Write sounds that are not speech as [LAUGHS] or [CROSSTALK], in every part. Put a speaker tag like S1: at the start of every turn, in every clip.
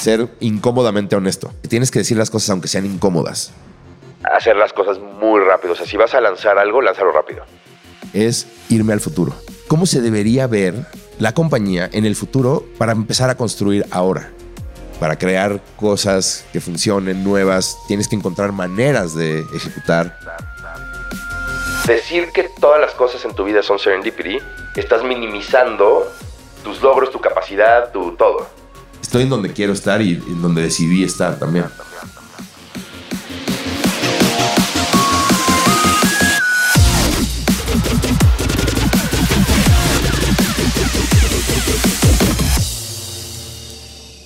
S1: Ser incómodamente honesto. Tienes que decir las cosas aunque sean incómodas.
S2: Hacer las cosas muy rápido. O sea, si vas a lanzar algo, lánzalo rápido.
S1: Es irme al futuro. ¿Cómo se debería ver la compañía en el futuro para empezar a construir ahora? Para crear cosas que funcionen, nuevas, tienes que encontrar maneras de ejecutar.
S2: Decir que todas las cosas en tu vida son serendipity, estás minimizando tus logros, tu capacidad, tu todo.
S1: Estoy en donde quiero estar y en donde decidí estar también.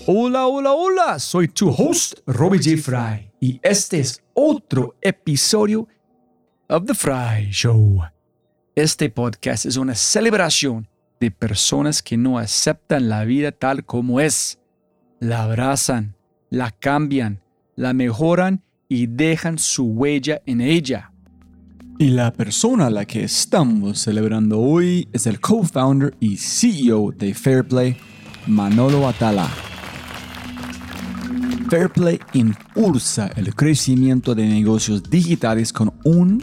S3: Hola, hola, hola, soy tu host, Robbie J. Fry, y este es otro episodio of The Fry Show. Este podcast es una celebración de personas que no aceptan la vida tal como es. La abrazan, la cambian, la mejoran y dejan su huella en ella. Y la persona a la que estamos celebrando hoy es el co-founder y CEO de Fairplay, Manolo Atala. Fairplay impulsa el crecimiento de negocios digitales con un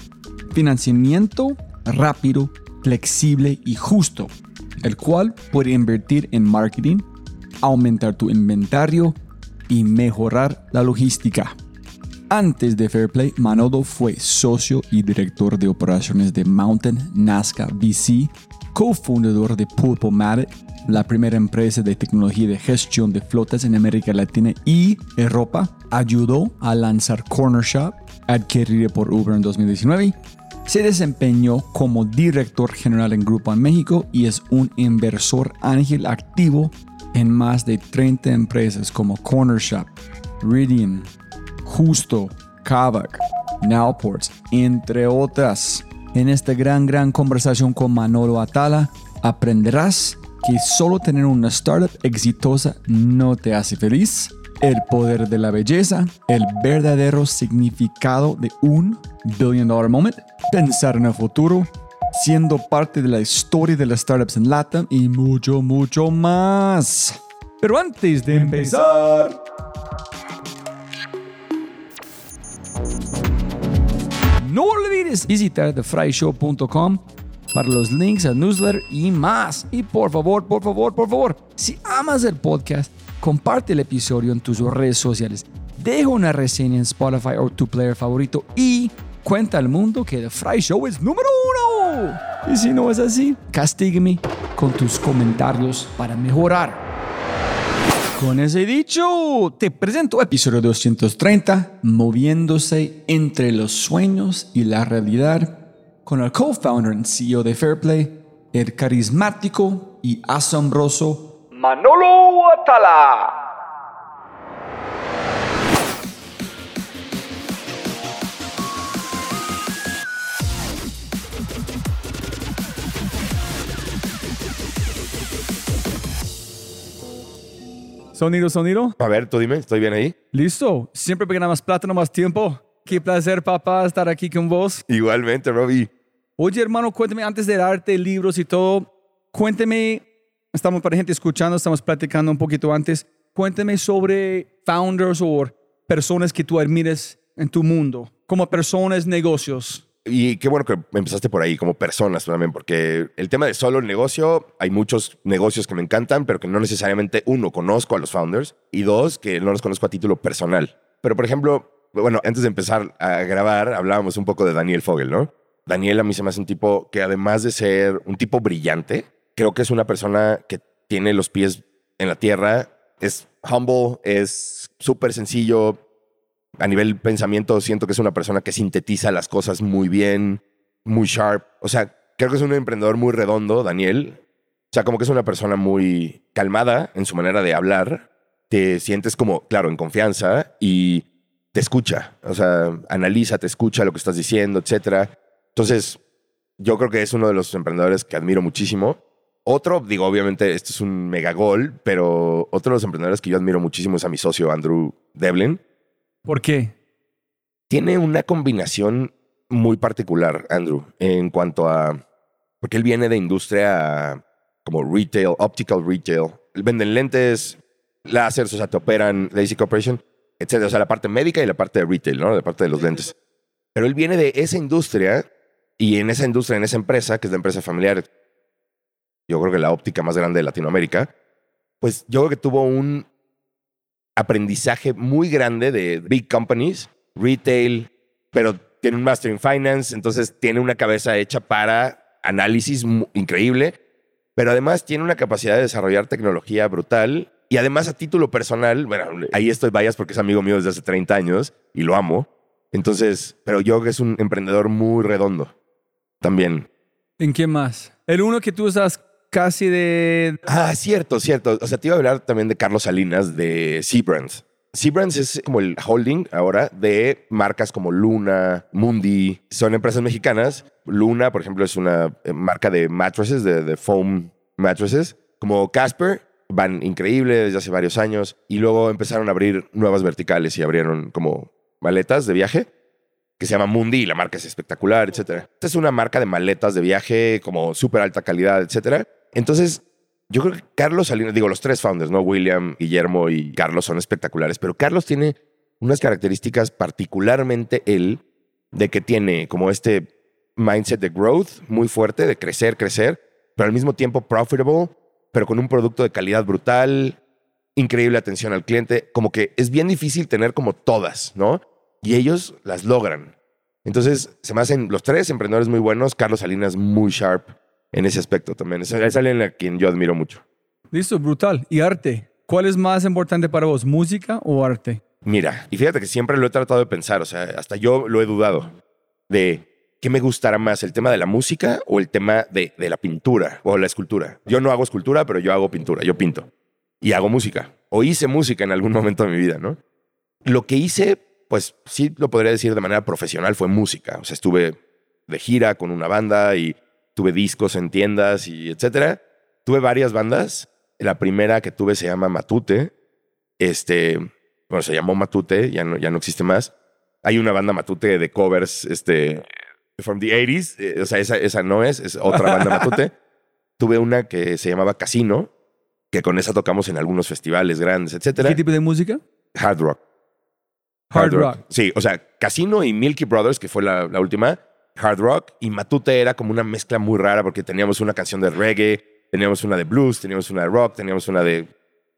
S3: financiamiento rápido, flexible y justo, el cual puede invertir en marketing, aumentar tu inventario y mejorar la logística. Antes de Fairplay, Manolo fue socio y director de operaciones de Mountain Nazca VC, cofundador de Pulpomatic la primera empresa de tecnología de gestión de flotas en América Latina y Europa, ayudó a lanzar Corner Shop, adquirida por Uber en 2019. Se desempeñó como director general en Grupo en México y es un inversor ángel activo en más de 30 empresas como Corner Shop, Ridian, Justo, Kavak, Nowports, entre otras. En esta gran, gran conversación con Manolo Atala, aprenderás que solo tener una startup exitosa no te hace feliz, el poder de la belleza, el verdadero significado de un billion dollar moment, pensar en el futuro, siendo parte de la historia de las startups en LATAM y mucho, mucho más. Pero antes de empezar... No olvides visitar thefryshow.com para los links al newsletter y más. Y por favor, por favor, por favor, si amas el podcast, comparte el episodio en tus redes sociales. Deja una reseña en Spotify o tu player favorito y cuenta al mundo que The Fry Show es número uno. Y si no es así, castígame con tus comentarios para mejorar. Con ese dicho, te presento episodio 230, moviéndose entre los sueños y la realidad con el co-founder y CEO de Fairplay, el carismático y asombroso Manolo Atala. Sonido, sonido.
S1: A ver, tú dime, ¿estoy bien ahí?
S3: Listo. Siempre que más plata, no más tiempo. Qué placer, papá, estar aquí con vos.
S1: Igualmente, Robbie.
S3: Oye, hermano, cuénteme antes de darte libros y todo, cuénteme, estamos para gente escuchando, estamos platicando un poquito antes, cuénteme sobre founders o personas que tú admires en tu mundo, como personas, negocios.
S1: Y qué bueno que empezaste por ahí, como personas también, porque el tema de solo el negocio, hay muchos negocios que me encantan, pero que no necesariamente, uno, conozco a los founders, y dos, que no los conozco a título personal. Pero, por ejemplo, bueno, antes de empezar a grabar, hablábamos un poco de Daniel Fogel, ¿no? Daniel a mí se me hace un tipo que además de ser un tipo brillante, creo que es una persona que tiene los pies en la tierra, es humble, es súper sencillo. A nivel pensamiento siento que es una persona que sintetiza las cosas muy bien, muy sharp. O sea, creo que es un emprendedor muy redondo, Daniel. O sea, como que es una persona muy calmada en su manera de hablar. Te sientes como, claro, en confianza y te escucha. O sea, analiza, te escucha lo que estás diciendo, etcétera. Entonces, yo creo que es uno de los emprendedores que admiro muchísimo. Otro, digo, obviamente, esto es un mega gol, pero otro de los emprendedores que yo admiro muchísimo es a mi socio Andrew Devlin.
S3: ¿Por qué?
S1: Tiene una combinación muy particular, Andrew, en cuanto a. Porque él viene de industria como retail, optical retail. venden lentes, láseres, o sea, te operan Lazy Corporation, etc. O sea, la parte médica y la parte de retail, ¿no? La parte de los lentes. Pero él viene de esa industria y en esa industria, en esa empresa, que es la empresa familiar, yo creo que la óptica más grande de Latinoamérica, pues yo creo que tuvo un aprendizaje muy grande de big companies, retail, pero tiene un master in finance, entonces tiene una cabeza hecha para análisis increíble, pero además tiene una capacidad de desarrollar tecnología brutal y además a título personal, bueno, ahí estoy vayas porque es amigo mío desde hace 30 años y lo amo. Entonces, pero yo que es un emprendedor muy redondo también.
S3: ¿En qué más? El uno que tú estás casi de...
S1: Ah, cierto, cierto. O sea, te iba a hablar también de Carlos Salinas de Seabrands. Seabrands es como el holding ahora de marcas como Luna, Mundi. Son empresas mexicanas. Luna, por ejemplo, es una eh, marca de mattresses, de, foam mattresses. Como Casper, van increíble desde hace varios años. Y luego empezaron a abrir nuevas verticales y abrieron como maletas de viaje que se llama Mundi la marca es espectacular, etc. Esta es una marca de maletas de viaje como súper alta calidad, etc. Entonces, yo creo que Carlos Salinas, digo, los tres founders, ¿no? William, Guillermo y Carlos son espectaculares, pero Carlos tiene unas características, particularmente él, de que tiene como este mindset de growth muy fuerte, de crecer, crecer, pero al mismo tiempo profitable, pero con un producto de calidad brutal, increíble atención al cliente, como que es bien difícil tener como todas, ¿no? Y ellos las logran. Entonces, se me hacen los tres emprendedores muy buenos, Carlos Salinas muy sharp, en ese aspecto también. Es, alguien a quien yo admiro mucho.
S3: Listo, brutal. ¿Y arte? ¿Cuál es más importante para vos, música o arte?
S1: Mira, y fíjate que siempre lo he tratado de pensar, o sea, hasta yo lo he dudado, de qué me gustará más, el tema de la música o el tema de, de la pintura o la escultura. Yo no hago escultura, pero yo hago pintura, yo pinto. Y hago música, o hice música en algún [LAUGHS] momento de mi vida, ¿no? Lo que hice, pues sí lo podría decir de manera profesional, fue música. O sea, estuve de gira con una banda y tuve discos en tiendas y etcétera. Tuve varias bandas. La primera que tuve se llama Matute. Este, bueno, se llamó Matute, ya no, ya no existe más. Hay una banda Matute de covers, este, from the 80s. Eh, o sea, esa, esa no es, es otra banda Matute. [LAUGHS] tuve una que se llamaba Casino, que con esa tocamos en algunos festivales grandes, etcétera.
S3: ¿Qué tipo de música?
S1: Hard rock.
S3: Hard, rock.
S1: Sí, o sea, Casino y Milky Brothers, que fue la, la última, hard rock y Matute era como una mezcla muy rara porque teníamos una canción de reggae, teníamos una de blues, teníamos una de rock, teníamos una de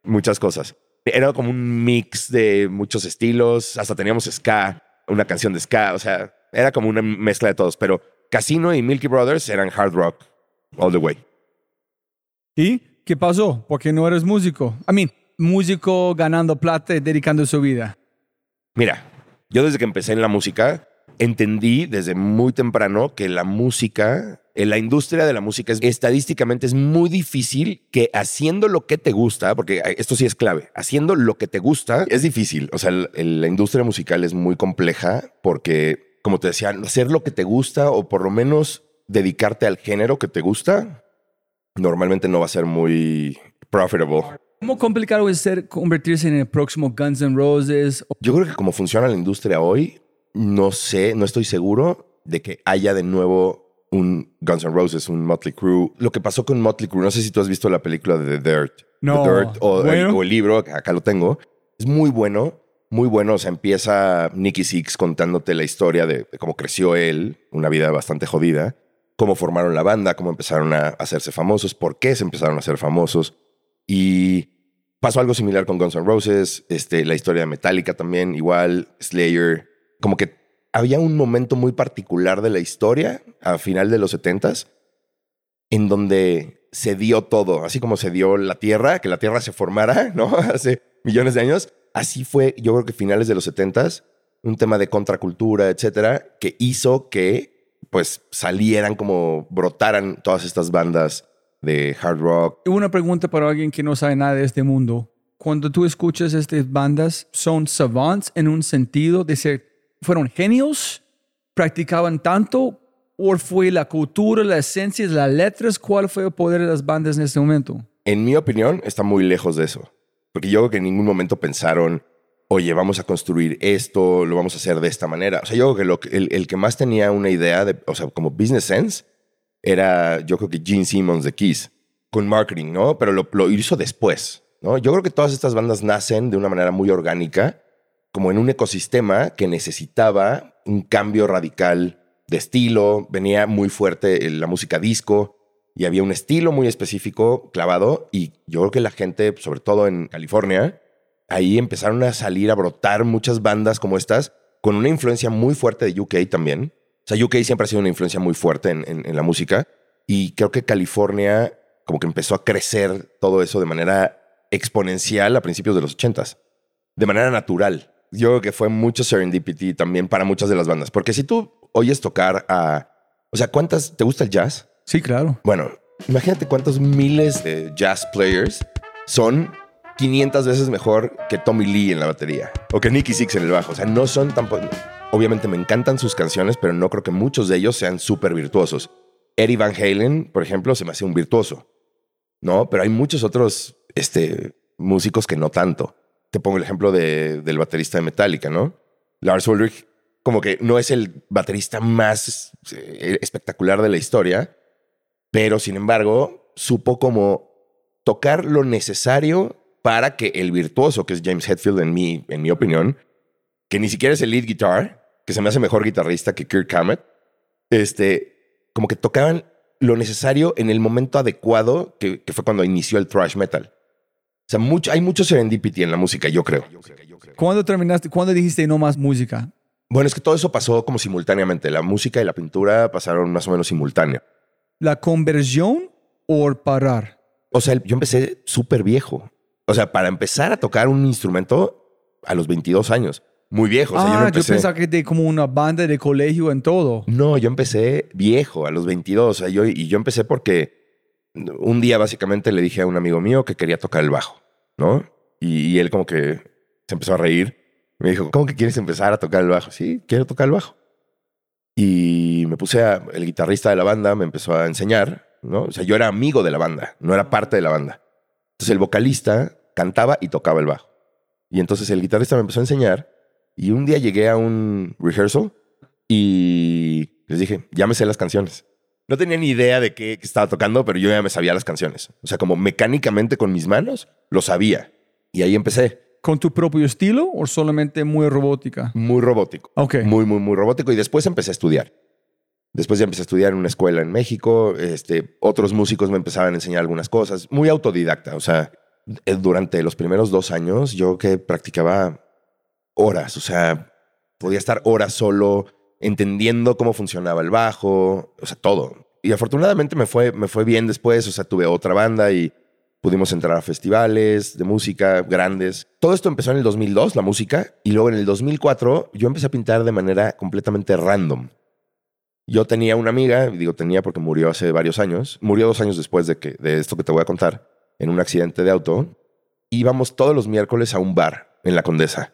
S1: muchas cosas. Era como un mix de muchos estilos, hasta teníamos ska, una canción de ska, o sea, era como una mezcla de todos, pero Casino y Milky Brothers eran hard rock all the way.
S3: ¿Y qué pasó? Porque no eres músico. I mean, músico ganando plata y dedicando su vida.
S1: Mira, yo desde que empecé en la música, entendí desde muy temprano que la música, en eh, la industria de la música, es, estadísticamente es muy difícil que haciendo lo que te gusta, porque eh, esto sí es clave, haciendo lo que te gusta es difícil. O sea, la industria musical es muy compleja porque, como te decía, hacer lo que te gusta o por lo menos dedicarte al género que te gusta, normalmente no va a ser muy profitable.
S3: ¿Cómo complicado es ser convertirse en el próximo Guns N' Roses?
S1: Yo creo que como funciona la industria hoy, no sé, no estoy seguro de que haya de nuevo un Guns N' Roses, un Motley Crue. Lo que pasó con Motley Crue, no sé si tú has visto la película de The Dirt.
S3: No.
S1: The Dirt o, el, libro, acá lo tengo. Es muy bueno, muy bueno. O sea, empieza Nicky Six contándote la historia de, cómo creció él, una vida bastante jodida, cómo formaron la banda, cómo empezaron a hacerse famosos, por qué se empezaron a hacer famosos. Y pasó algo similar con Guns N' Roses, este, la historia de Metallica también, igual, Slayer, como que había un momento muy particular de la historia, a final de los setentas, en donde se dio todo, así como se dio la Tierra, que la Tierra se formara, [LAUGHS] ¿no? Hace millones de años. Así fue, yo creo que finales de los setentas, un tema de contracultura, etcétera, que hizo que pues salieran como brotaran todas estas bandas de hard rock.
S3: Una pregunta para alguien que no sabe nada de este mundo. Cuando tú escuchas estas bandas, ¿son savants en un sentido de ser fueron genios, practicaban tanto, o fue la cultura, la esencia, las letras, cuál fue el poder de las bandas en este momento?
S1: En mi opinión, está muy lejos de eso. Porque yo creo que en ningún momento pensaron, oye, vamos a construir esto, lo vamos a hacer de esta manera. O sea, yo creo que el, que más tenía una idea de, o sea, como business sense, era yo creo que Gene Simmons de Kiss. con marketing, ¿no? Pero lo, lo hizo después, ¿no? Yo creo que todas estas bandas nacen de una manera muy orgánica, como en un ecosistema que necesitaba un cambio radical de estilo, venía muy fuerte la música disco y había un estilo muy específico clavado y yo creo que la gente, sobre todo en California, ahí empezaron a salir, a brotar muchas bandas como estas, con una influencia muy fuerte de UK también. O sea, UK siempre ha sido una influencia muy fuerte en, en la música y creo que California como que empezó a crecer todo eso de manera exponencial a principios de los ochentas, de manera natural. Yo creo que fue mucho serendipity también para muchas de las bandas, porque si tú oyes tocar a, o sea, ¿cuántas te gusta el jazz?
S3: Sí, claro.
S1: Bueno, imagínate cuántos miles de jazz players son 500 veces mejor que Tommy Lee en la batería o que Nicky Six en el bajo. O sea, no son tampoco. Obviamente me encantan sus canciones, pero no creo que muchos de ellos sean súper virtuosos. Eddie Van Halen, por ejemplo, se me hace un virtuoso. No, pero hay muchos otros este, músicos que no tanto. Te pongo el ejemplo de, del baterista de Metallica, ¿no? Lars Ulrich, como que no es el baterista más eh, espectacular de la historia, pero sin embargo, supo como tocar lo necesario para que el virtuoso, que es James Hetfield en mi, en mi opinión, que ni siquiera es el lead guitar, que se me hace mejor guitarrista que Kirk Hammett, este, como que tocaban lo necesario en el momento adecuado, que, fue cuando inició el thrash metal. O sea, mucho, hay mucho serendipity en la música, yo creo.
S3: ¿Cuándo terminaste? ¿Cuándo dijiste no más música?
S1: Bueno, es que todo eso pasó como simultáneamente. La música y la pintura pasaron más o menos simultáneo.
S3: ¿La conversión o parar?
S1: O sea, yo empecé súper viejo. O sea, para empezar a tocar un instrumento a los 22 años. Muy viejo. O sea,
S3: yo, ah, yo, pensaba que de como una banda de colegio en todo.
S1: No, yo empecé viejo, a los 22. O sea, yo, y yo empecé porque un día básicamente le dije a un amigo mío que quería tocar el bajo, ¿no? Y, él como que se empezó a reír. Me dijo, ¿cómo que quieres empezar a tocar el bajo? Sí, quiero tocar el bajo. Y me puse a, el guitarrista de la banda me empezó a enseñar, ¿no? O sea, yo era amigo de la banda, no era parte de la banda. Entonces el vocalista cantaba y tocaba el bajo. Y entonces el guitarrista me empezó a enseñar y un día llegué a un rehearsal y les dije, sé las canciones. No tenía ni idea de qué estaba tocando, pero yo ya me sabía las canciones. O sea, como mecánicamente con mis manos, lo sabía. Y ahí empecé.
S3: ¿Con tu propio estilo o solamente muy robótica?
S1: Muy robótico.
S3: Ok.
S1: Muy, muy, muy robótico. Y después empecé a estudiar. Después ya empecé a estudiar en una escuela en México. Este, otros músicos me empezaban a enseñar algunas cosas. Muy autodidacta. O sea, eh, durante los primeros dos años yo que practicaba horas, o sea, podía estar horas solo entendiendo cómo funcionaba el bajo, o sea, todo. Y afortunadamente me fue, me fue bien después, o sea, tuve otra banda y pudimos entrar a festivales de música grandes. Todo esto empezó en el 2002, la música, y luego en el 2004 yo empecé a pintar de manera completamente random. Yo tenía una amiga, digo tenía porque murió hace varios años, murió dos años después de, que, de esto que te voy a contar, en un accidente de auto. Íbamos todos los miércoles a un bar en la Condesa.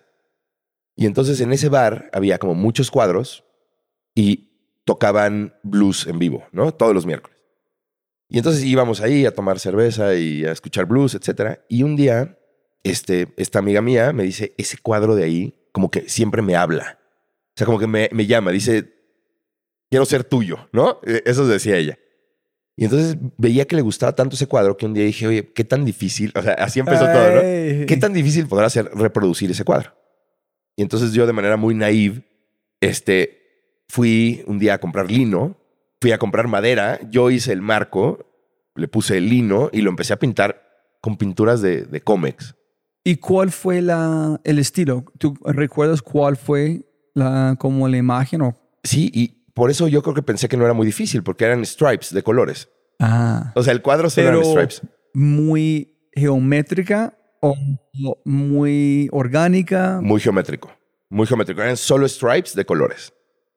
S1: Y entonces en ese bar había como muchos cuadros y tocaban blues en vivo, ¿no? Todos los miércoles. Y entonces íbamos ahí a tomar cerveza y a escuchar blues, etc. Y un día, este, esta amiga mía me dice, ese cuadro de ahí como que siempre me habla. O sea, como que me, me llama, dice, quiero ser tuyo, ¿no? E, eso decía ella. Y entonces veía que le gustaba tanto ese cuadro que un día dije, oye, qué tan difícil, o sea, así empezó todo, ¿no? ¿Qué tan difícil podrá ser reproducir ese cuadro? Y entonces yo de manera muy naive, este, fui un día a comprar lino, fui a comprar madera, yo hice el marco, le puse el lino y lo empecé a pintar con pinturas de, de cómics.
S3: ¿Y cuál fue la, el estilo? ¿Tú recuerdas cuál fue la, como la imagen? O?
S1: Sí, y por eso yo creo que pensé que no era muy difícil, porque eran stripes de colores.
S3: Ah.
S1: O sea, el cuadro solo eran stripes.
S3: Muy geométrica muy orgánica.
S1: Muy geométrico. Muy geométrico. Eran solo stripes de colores.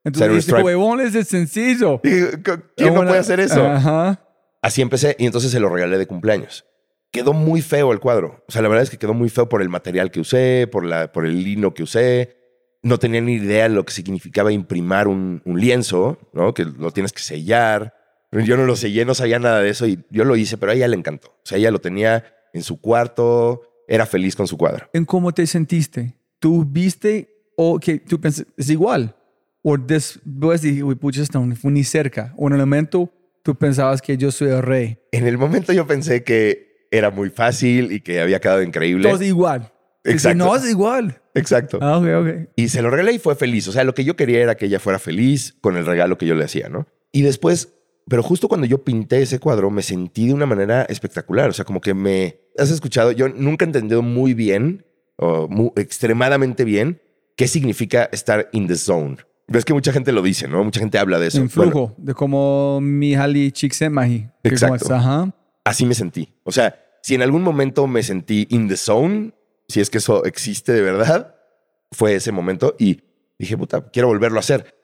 S3: Entonces, este huevón es sencillo.
S1: ¿Quién no puede hacer eso? Así empecé y entonces se lo regalé de cumpleaños. Quedó muy feo el cuadro. O sea, la verdad es que quedó muy feo por el material que usé, por, la, por el lino que usé. No tenía ni idea de lo que significaba imprimar un, un lienzo, ¿no? Que lo tienes que sellar. Yo no lo sellé, no sabía nada de eso y yo lo hice, pero a ella le encantó. O sea, ella lo tenía en su cuarto, era feliz con su cuadro.
S3: ¿En cómo te sentiste? ¿Tú viste o que tú pensas, es igual? ¿O después dije, uy, pucha, está ni cerca? ¿O en el momento Tú pensabas que yo soy el rey.
S1: En el momento yo pensé que era muy fácil y que había quedado increíble.
S3: Todo igual. Y si
S1: Exacto.
S3: no, es igual.
S1: Exacto.
S3: Ah, ok, ok.
S1: Y se lo regalé y fue feliz. O sea, lo que yo quería era que ella fuera feliz con el regalo que yo le hacía, ¿no? Y después, pero justo cuando yo pinté ese cuadro, me sentí de una manera espectacular. O sea, como que me... ¿Has escuchado? Yo nunca he entendido muy bien, o mu- extremadamente bien, qué significa estar in the zone. Ves que mucha gente lo dice, ¿no? Mucha gente habla de eso.
S3: En
S1: Bueno,
S3: flujo, de como Csikszentmihalyi. que como
S1: Exacto.
S3: Ajá.
S1: así me sentí. O sea, si en algún momento me sentí in the zone, si es que eso existe de verdad, fue ese momento y dije, puta, quiero volverlo a hacer.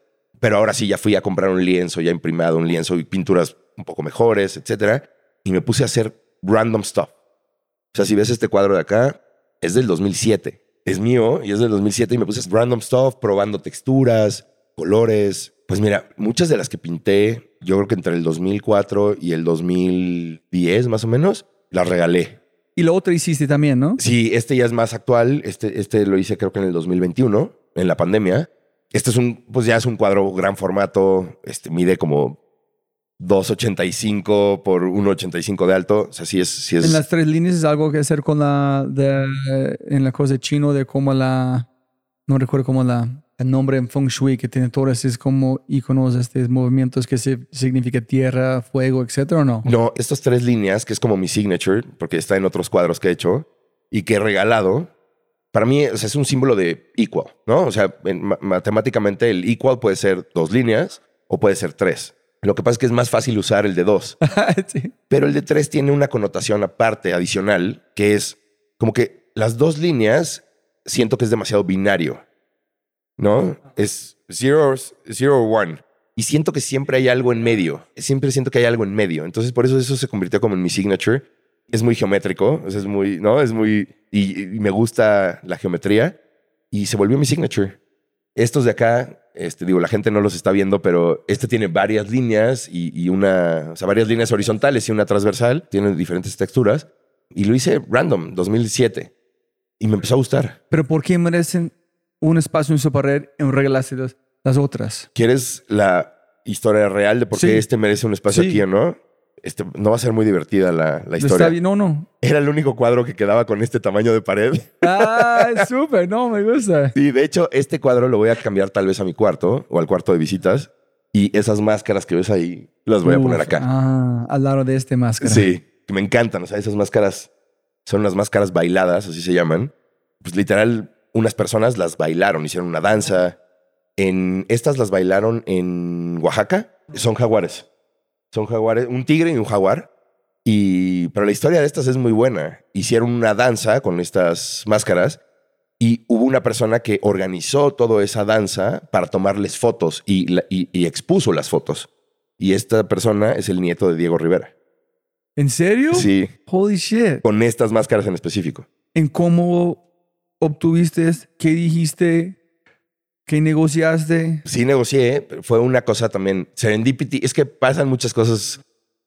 S1: Pero ahora sí, ya fui a comprar un lienzo, ya imprimado un lienzo y pinturas un poco mejores, etcétera. Y me puse a hacer random stuff. O sea, si ves este cuadro de acá, es del 2007. Es mío y es del 2007 y me puse a hacer random stuff, probando texturas, colores. Pues mira, muchas de las que pinté, yo creo que entre el 2004 y el 2010 más o menos, las regalé.
S3: Y lo otro hiciste también, ¿no?
S1: Sí, este ya es más actual. Este, este lo hice creo que en el 2021, en la pandemia. Este es un, pues ya es un cuadro gran formato. Este mide como 2.85 por 1.85 de alto. O sea, sí es, sí es.
S3: En las tres líneas es algo que hacer con la, de, en la cosa chino de cómo la, no recuerdo cómo la, el nombre en Feng Shui que tiene todos estos como iconos, estos movimientos que se, significa tierra, fuego, etcétera, ¿o no?
S1: No, estas tres líneas, que es como mi signature, porque está en otros cuadros que he hecho y que he regalado, para mí o sea, es un símbolo de equal, ¿no? O sea, en- ma- matemáticamente el equal puede ser dos líneas o puede ser tres. Lo que pasa es que es más fácil usar el de dos. [LAUGHS]
S3: Sí.
S1: Pero el de tres tiene una connotación aparte, adicional, que es como que las dos líneas siento que es demasiado binario, ¿no? Es zero, zero one. Y siento que siempre hay algo en medio. Siempre siento que hay algo en medio. Entonces, por eso eso se convirtió como en mi signature. Es muy geométrico, es muy, ¿no? Es muy... Y, y me gusta la geometría. Y se volvió mi signature. Estos de acá, este, digo, la gente no los está viendo, pero este tiene varias líneas y, y una, o sea, varias líneas horizontales y una transversal. Tiene diferentes texturas. Y lo hice random, 2007. Y me empezó a gustar.
S3: Pero ¿por qué merecen un espacio en su pared y regalaste las, las otras?
S1: ¿Quieres la historia real de por qué
S3: Sí.
S1: este merece un espacio
S3: Sí.
S1: aquí o no? Este, no va a ser muy divertida la, la
S3: Está
S1: historia.
S3: bien, no, no.
S1: Era el único cuadro que quedaba con este tamaño de pared. [LAUGHS]
S3: Ah, es súper, no, me gusta.
S1: Y de hecho, este cuadro lo voy a cambiar tal vez a mi cuarto o al cuarto de visitas. Y esas máscaras que ves ahí las voy a poner acá.
S3: Ah, al lado de este máscara.
S1: Sí, que me encantan. O sea, esas máscaras son las máscaras bailadas, así se llaman. Pues literal, unas personas las bailaron, hicieron una danza. En estas las bailaron en Oaxaca. Son jaguares. Son jaguares, un tigre y un jaguar. Y pero la historia de estas es muy buena. Hicieron una danza con estas máscaras y hubo una persona que organizó toda esa danza para tomarles fotos y, y- y expuso las fotos. Y esta persona es el nieto de Diego Rivera.
S3: ¿En serio?
S1: Sí,
S3: Holy shit.
S1: con estas máscaras en específico.
S3: ¿En cómo obtuviste? ¿Qué dijiste? ¿Qué negociaste?
S1: Sí negocié, pero fue una cosa también serendipity. Es que pasan muchas cosas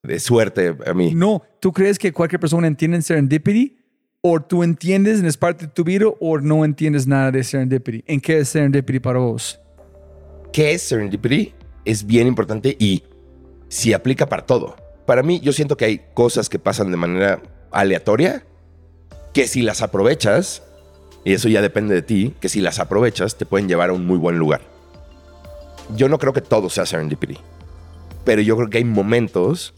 S1: de suerte a mí.
S3: No, ¿tú crees que cualquier persona entiende serendipity? ¿O tú entiendes, es parte de tu vida, o no entiendes nada de serendipity? ¿En qué es serendipity para vos?
S1: ¿Qué es serendipity? Es bien importante y si aplica para todo. Para mí, yo siento que hay cosas que pasan de manera aleatoria que si las aprovechas, y eso ya depende de ti, que si las aprovechas te pueden llevar a un muy buen lugar. Yo no creo que todo sea serendipity, pero yo creo que hay momentos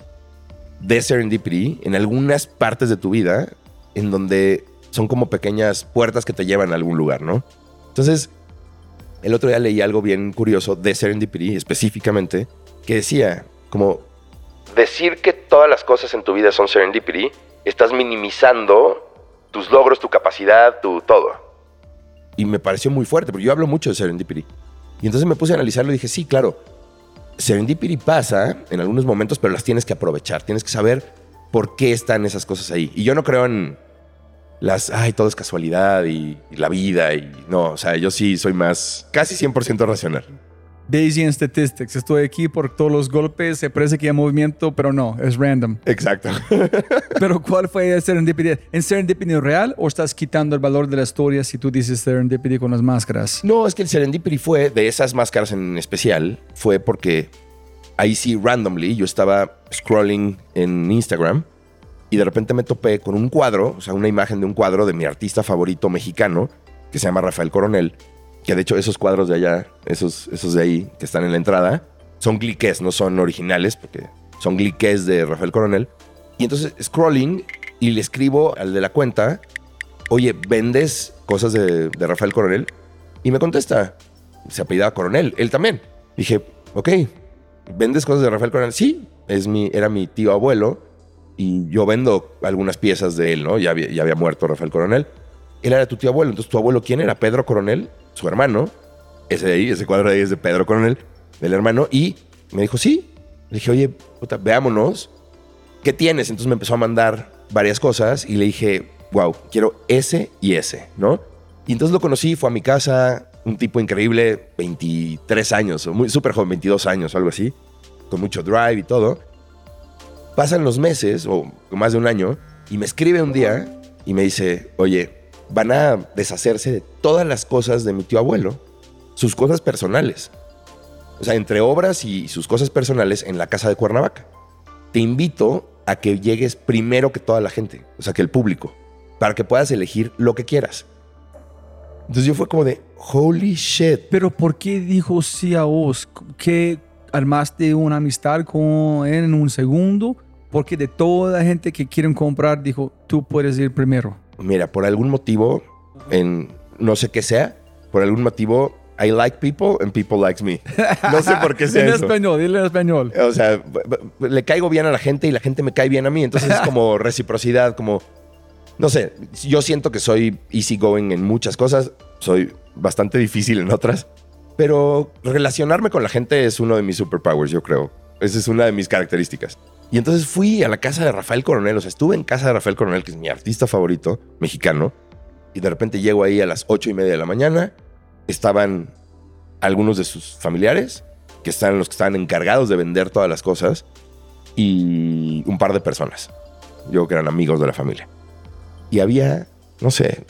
S1: de serendipity en algunas partes de tu vida en donde son como pequeñas puertas que te llevan a algún lugar, ¿no? Entonces, el otro día leí algo bien curioso de Serendipity específicamente, que decía como
S2: Decir que todas las cosas en tu vida son serendipity, estás minimizando tus logros, tu capacidad, tu todo.
S1: y me pareció muy fuerte, porque yo hablo mucho de Serendipity. Y entonces me puse a analizarlo y dije, sí, claro, Serendipity pasa en algunos momentos, pero las tienes que aprovechar, tienes que saber por qué están esas cosas ahí. Y yo no creo en las, ay, todo es casualidad y, y la vida, y no, o sea, yo sí soy más, casi 100% racional.
S3: Bayesian Statistics. Estoy aquí por todos los golpes. Se parece que hay movimiento, pero no, es random.
S1: Exacto. [LAUGHS]
S3: Pero ¿cuál fue el serendipity? ¿En serendipity real o estás quitando el valor de la historia si tú dices serendipity con las máscaras?
S1: No, es que el Serendipity fue, de esas máscaras en especial, fue porque ahí sí, randomly, yo estaba scrolling en Instagram y de repente me topé con un cuadro, o sea, una imagen de un cuadro de mi artista favorito mexicano, que se llama Rafael Coronel, que de hecho esos cuadros de allá, esos, esos de ahí que están en la entrada, son gliques, no son originales, porque son gliques de Rafael Coronel. Y entonces scrolling y le escribo al de la cuenta, oye, ¿vendes cosas de, de Rafael Coronel? Y me contesta, se apellidaba Coronel, él también. Dije, ok, ¿vendes cosas de Rafael Coronel? Sí, es mi, era mi tío abuelo y yo vendo algunas piezas de él, ¿no? Ya había, ya había muerto Rafael Coronel. Él era tu tío abuelo, entonces tu abuelo, ¿quién era? Pedro Coronel, su hermano. Ese de ahí, ese cuadro de ahí es de Pedro Coronel, del hermano. Y me dijo, sí. Le dije, oye, puta, veámonos. ¿Qué tienes? Entonces me empezó a mandar varias cosas y le dije, wow, quiero ese y ese, ¿no? Y entonces lo conocí, fue a mi casa, un tipo increíble, 23 años, muy súper joven, 22 años algo así, con mucho drive y todo. Pasan los meses, o más de un año, y me escribe un día y me dice, oye, van a deshacerse de todas las cosas de mi tío abuelo, sus cosas personales. O sea, entre obras y sus cosas personales en la casa de Cuernavaca. Te invito a que llegues primero que toda la gente, o sea, que el público, para que puedas elegir lo que quieras. Entonces yo fue como de, holy shit.
S3: Pero ¿por qué dijo sí a vos? ¿Que armaste una amistad con él en un segundo? Porque de toda la gente que quieren comprar, dijo, tú puedes ir primero.
S1: Mira, por algún motivo, en no sé qué sea, por algún motivo, I like people and people likes me. No sé por qué [LAUGHS] sea
S3: en
S1: eso.
S3: español, dile en español.
S1: O sea, le caigo bien a la gente y la gente me cae bien a mí. Entonces es [LAUGHS] como reciprocidad, como... No sé, yo siento que soy easygoing en muchas cosas, soy bastante difícil en otras, pero relacionarme con la gente es uno de mis superpowers, yo creo. Esa es una de mis características. Y entonces fui a la casa de Rafael Coronel, o sea, estuve en casa de Rafael Coronel, que es mi artista favorito, mexicano, y de repente llego ahí a las ocho y media de la mañana, estaban algunos de sus familiares, que están los que estaban encargados de vender todas las cosas, y un par de personas, yo que eran amigos de la familia. Y había, no sé,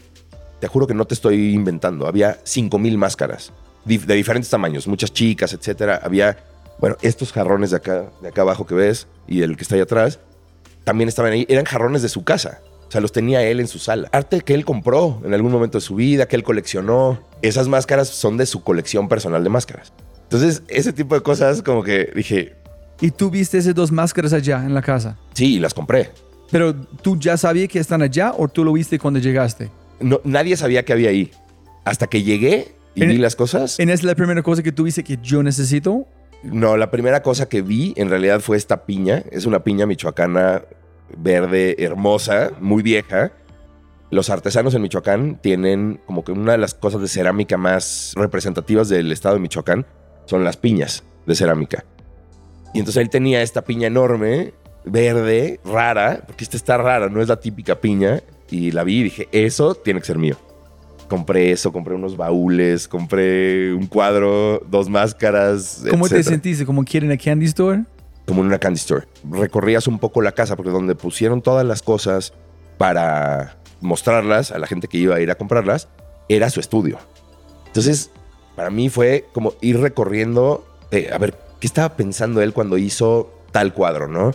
S1: te juro que no te estoy inventando, había 5.000 máscaras dif- de diferentes tamaños, muchas chicas, etcétera. Había, bueno, estos jarrones de acá, de acá abajo que ves y el que está ahí atrás, también estaban ahí, eran jarrones de su casa. O sea, los tenía él en su sala. Arte que él compró en algún momento de su vida, que él coleccionó. Esas máscaras son de su colección personal de máscaras. Entonces, ese tipo de cosas como que dije,
S3: Y tú viste esas dos máscaras allá en la casa.
S1: sí, las compré.
S3: Pero tú ya sabías que están allá o tú lo viste cuando llegaste.
S1: No, nadie sabía que había ahí. Hasta que llegué y
S3: En-
S1: vi las cosas.
S3: ¿En es la primera cosa que tú viste que yo necesito?
S1: No, la primera cosa que vi en realidad fue esta piña. Es una piña michoacana verde, hermosa, muy vieja. Los artesanos en Michoacán tienen como que una de las cosas de cerámica más representativas del estado de Michoacán son las piñas de cerámica. Y entonces él tenía esta piña enorme, verde, rara, porque esta está rara, no es la típica piña. Y la vi y dije, eso tiene que ser mío. Compré eso, compré unos baúles, compré un cuadro, dos máscaras.
S3: ¿Cómo te sentiste? ¿Como quieren a Candy Store?
S1: como en una candy store. Recorrías un poco la casa porque donde pusieron todas las cosas para mostrarlas a la gente que iba a ir a comprarlas era su estudio. Entonces, para mí fue como ir recorriendo, eh, a ver, ¿qué estaba pensando él cuando hizo tal cuadro, no?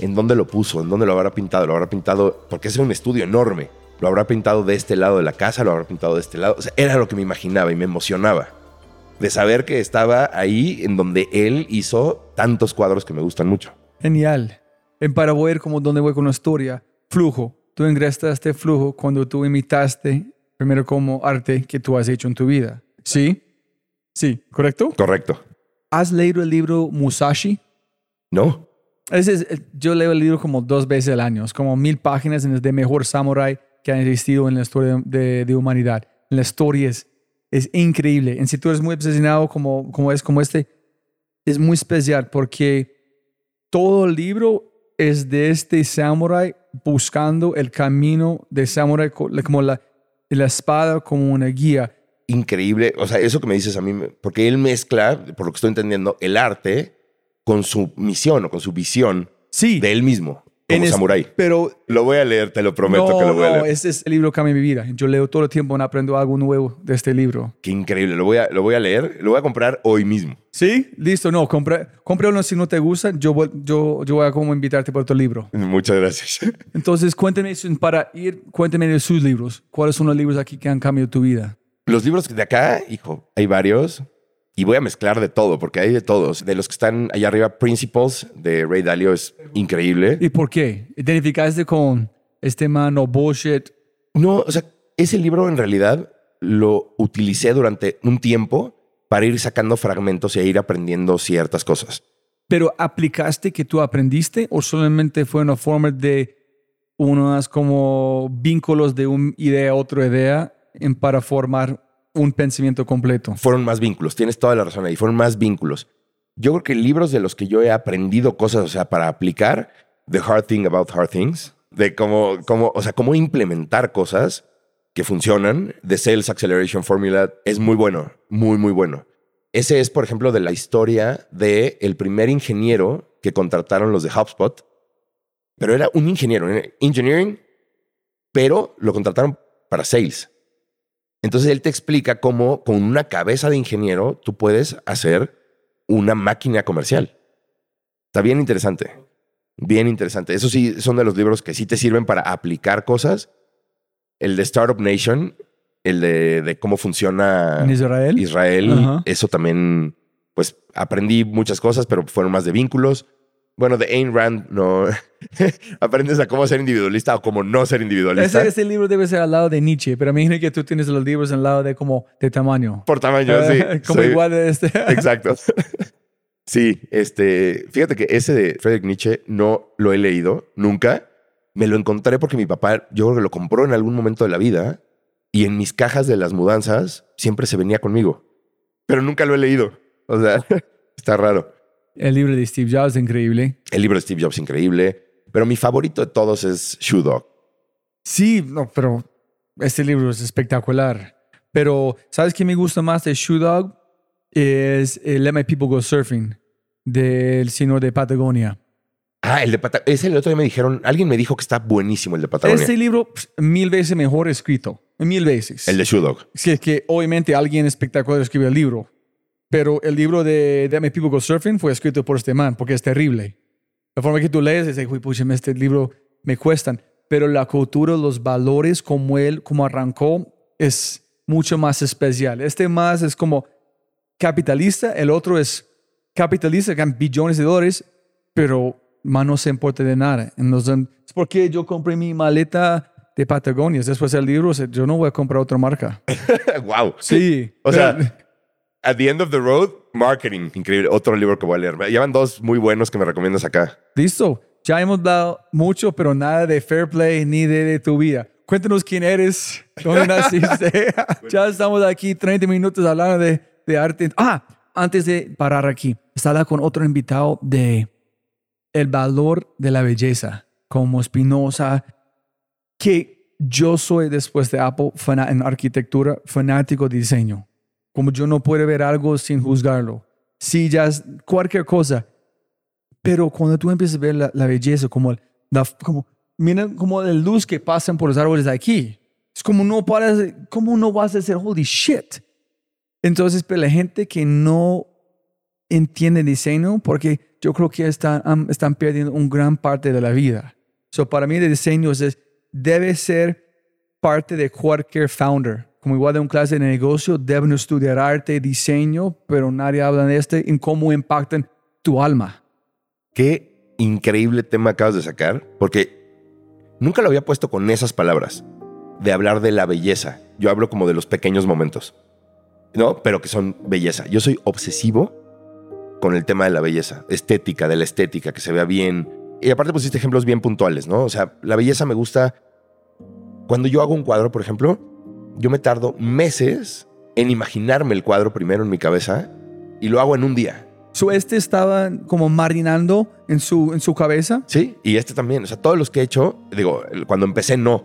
S1: ¿En dónde lo puso? ¿En dónde lo habrá pintado? ¿Lo habrá pintado? Porque es un estudio enorme. ¿Lo habrá pintado de este lado de la casa? ¿Lo habrá pintado de este lado? O sea, era lo que me imaginaba y me emocionaba de saber que estaba ahí en donde él hizo tantos cuadros que me gustan mucho.
S3: Genial. En para ver como dónde voy con la historia, flujo. Tú ingresaste a este flujo cuando tú imitaste primero como arte que tú has hecho en tu vida. ¿Sí? Sí, ¿correcto?
S1: Correcto.
S3: ¿Has leído el libro Musashi?
S1: ¿No?
S3: Es- yo leo el libro como dos veces al año. Es como mil páginas en el de mejor samurai que ha existido en la historia de, de humanidad. La historia es, es increíble. En si tú eres muy obsesionado como, como es como este, es muy especial porque todo el libro es de este samurai buscando el camino de samurai como la, la espada como una guía.
S1: Increíble. O sea, eso que me dices a mí, porque él mezcla, por lo que estoy entendiendo, el arte con su misión o con su visión
S3: Sí,
S1: de él mismo. Como
S3: es-
S1: samurái.
S3: Pero
S1: Lo voy a leer, te lo prometo
S3: no,
S1: que lo voy a leer.
S3: este es el libro que cambia mi vida. Yo leo todo el tiempo y aprendo algo nuevo de este libro.
S1: Qué increíble. Lo voy, a, lo voy a leer. Lo voy a comprar hoy mismo.
S3: ¿Sí? Listo. No, compra, compra uno si no te gusta. Yo voy, yo, yo voy a como invitarte por otro libro.
S1: Muchas gracias. [LAUGHS]
S3: Entonces, cuénteme, para ir, cuénteme de sus libros. ¿Cuáles son los libros aquí que han cambiado tu vida?
S1: Los libros de acá, hijo, hay varios. Y voy a mezclar de todo, porque hay de todos. De los que están allá arriba, Principles de Ray Dalio es increíble.
S3: ¿Y por qué? ¿Identificaste con este man no bullshit?
S1: No, o sea, ese libro en realidad lo utilicé durante un tiempo para ir sacando fragmentos e ir aprendiendo ciertas cosas.
S3: ¿Pero aplicaste que tú aprendiste o solamente fue una forma de unas como vínculos de una idea a otra idea en para formar un pensamiento completo?
S1: Fueron más vínculos, tienes toda la razón ahí, fueron más vínculos. Yo creo que libros de los que yo he aprendido cosas, o sea, para aplicar, The Hard Thing About Hard Things, de cómo, cómo, o sea, cómo implementar cosas que funcionan, The Sales Acceleration Formula, es muy bueno, muy, muy bueno. Ese es, por ejemplo, de la historia de el primer ingeniero que contrataron los de HubSpot, pero era un ingeniero, en engineering, pero lo contrataron para sales. Entonces él te explica cómo con una cabeza de ingeniero tú puedes hacer una máquina comercial. Está bien interesante. Bien interesante. Eso sí, son de los libros que sí te sirven para aplicar cosas. El de Startup Nation, el de, de cómo funciona
S3: ¿En Israel?
S1: Israel, eso también, pues aprendí muchas cosas, pero fueron más de vínculos. Bueno, de Ayn Rand, no. [LAUGHS] Aprendes a cómo ser individualista o cómo no ser individualista.
S3: Ese, ese libro debe ser al lado de Nietzsche, pero imagino que tú tienes los libros al lado de como de tamaño.
S1: Por tamaño, sí. [LAUGHS]
S3: como
S1: Soy-
S3: igual de este. [LAUGHS]
S1: Exacto. Sí, este, fíjate que ese de Friedrich Nietzsche no lo he leído nunca. Me lo encontré porque mi papá, yo creo que lo compró en algún momento de la vida y en mis cajas de las mudanzas siempre se venía conmigo, pero nunca lo he leído. O sea, está raro.
S3: El libro de Steve Jobs es increíble.
S1: El libro de Steve Jobs increíble, pero mi favorito de todos es Shoe Dog.
S3: Sí, no, pero este libro es espectacular. Pero, ¿sabes qué me gusta más de Shoe Dog? Es eh, Let My People Go Surfing, del señor de Patagonia.
S1: Ah, el de Patagonia. Ese el otro día me dijeron, alguien me dijo que está buenísimo el de Patagonia.
S3: Este libro, mil veces mejor escrito. Mil veces.
S1: El de Shoe Dog.
S3: Sí, es que obviamente alguien espectacular escribió el libro, pero el libro de Let My People Go Surfing fue escrito por este man porque es terrible. La forma que tú lees es, uy, pucha, este libro me cuestan, pero la cultura, los valores, como él, como arrancó, es mucho más especial. Este más es como capitalista, el otro es capitalista, ganan billones de dólares, pero más no se importa de nada. Entonces, es porque yo compré mi maleta de Patagonia. Después del libro, yo no voy a comprar otra marca. [LAUGHS]
S1: wow.
S3: Sí.
S1: O sea, At the End of the Road, Marketing. Increíble. Otro libro que voy a leer. Llevan dos muy buenos que me recomiendas acá.
S3: listo. Ya hemos dado mucho, pero nada de fair play ni de, de tu vida. Cuéntanos quién eres, [LAUGHS] dónde naciste. [LAUGHS] ya estamos aquí 30 minutos hablando de, de arte. Ah, antes de parar aquí, estaba con otro invitado de el valor de la belleza, como Spinoza, que yo soy después de Apple en arquitectura fanático de diseño. Como yo no puedo ver algo sin juzgarlo. Sillas, cualquier cosa. Pero cuando tú empiezas a ver la, la belleza, como, la, como, mira como la luz que pasan por los árboles de aquí. Es como no paras, como no vas a decir, holy shit. Entonces, pero la gente que no entiende diseño, porque yo creo que están, están perdiendo una gran parte de la vida. So, para mí, el diseño debe ser parte de cualquier founder. Como igual de un clase de negocio, deben estudiar arte, diseño, pero nadie habla de este, en cómo impactan tu alma.
S1: Qué increíble tema acabas de sacar, porque nunca lo había puesto con esas palabras, de hablar de la belleza. Yo hablo como de los pequeños momentos, ¿no? Pero que son belleza. Yo soy obsesivo con el tema de la belleza, estética, de la estética, que se vea bien. Y aparte pusiste ejemplos bien puntuales, ¿no? O sea, la belleza me gusta. Cuando yo hago un cuadro, por ejemplo, yo me tardo meses en imaginarme el cuadro primero en mi cabeza y lo hago en un día.
S3: So, este estaba como marinando en su, en su cabeza.
S1: Sí, y este también. O sea, todos los que he hecho, digo, cuando empecé no.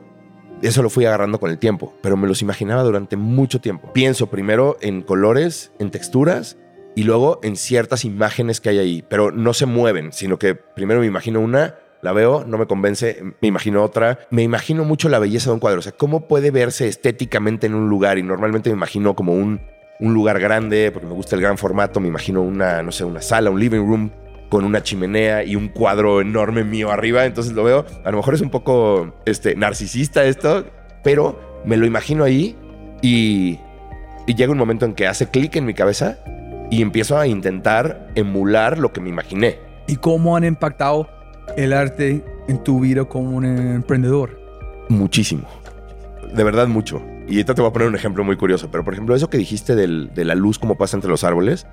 S1: Eso lo fui agarrando con el tiempo, pero me los imaginaba durante mucho tiempo. Pienso primero en colores, en texturas y luego en ciertas imágenes que hay ahí, pero no se mueven, sino que primero me imagino una la veo, no me convence, me imagino otra. Me imagino mucho la belleza de un cuadro. O sea, cómo puede verse estéticamente en un lugar. Y normalmente me imagino como un, un lugar grande, porque me gusta el gran formato. Me imagino una, no sé, una sala, un living room con una chimenea y un cuadro enorme mío arriba. Entonces lo veo. A lo mejor es un poco este, narcisista esto, pero me lo imagino ahí y, y llega un momento en que hace clic en mi cabeza y empiezo a intentar emular lo que me imaginé.
S3: ¿Y cómo han impactado el arte en tu vida como un emprendedor?
S1: Muchísimo. De verdad, mucho. Y ahorita te voy a poner un ejemplo muy curioso. Pero, por ejemplo, eso que dijiste del- de la luz, cómo pasa entre los árboles.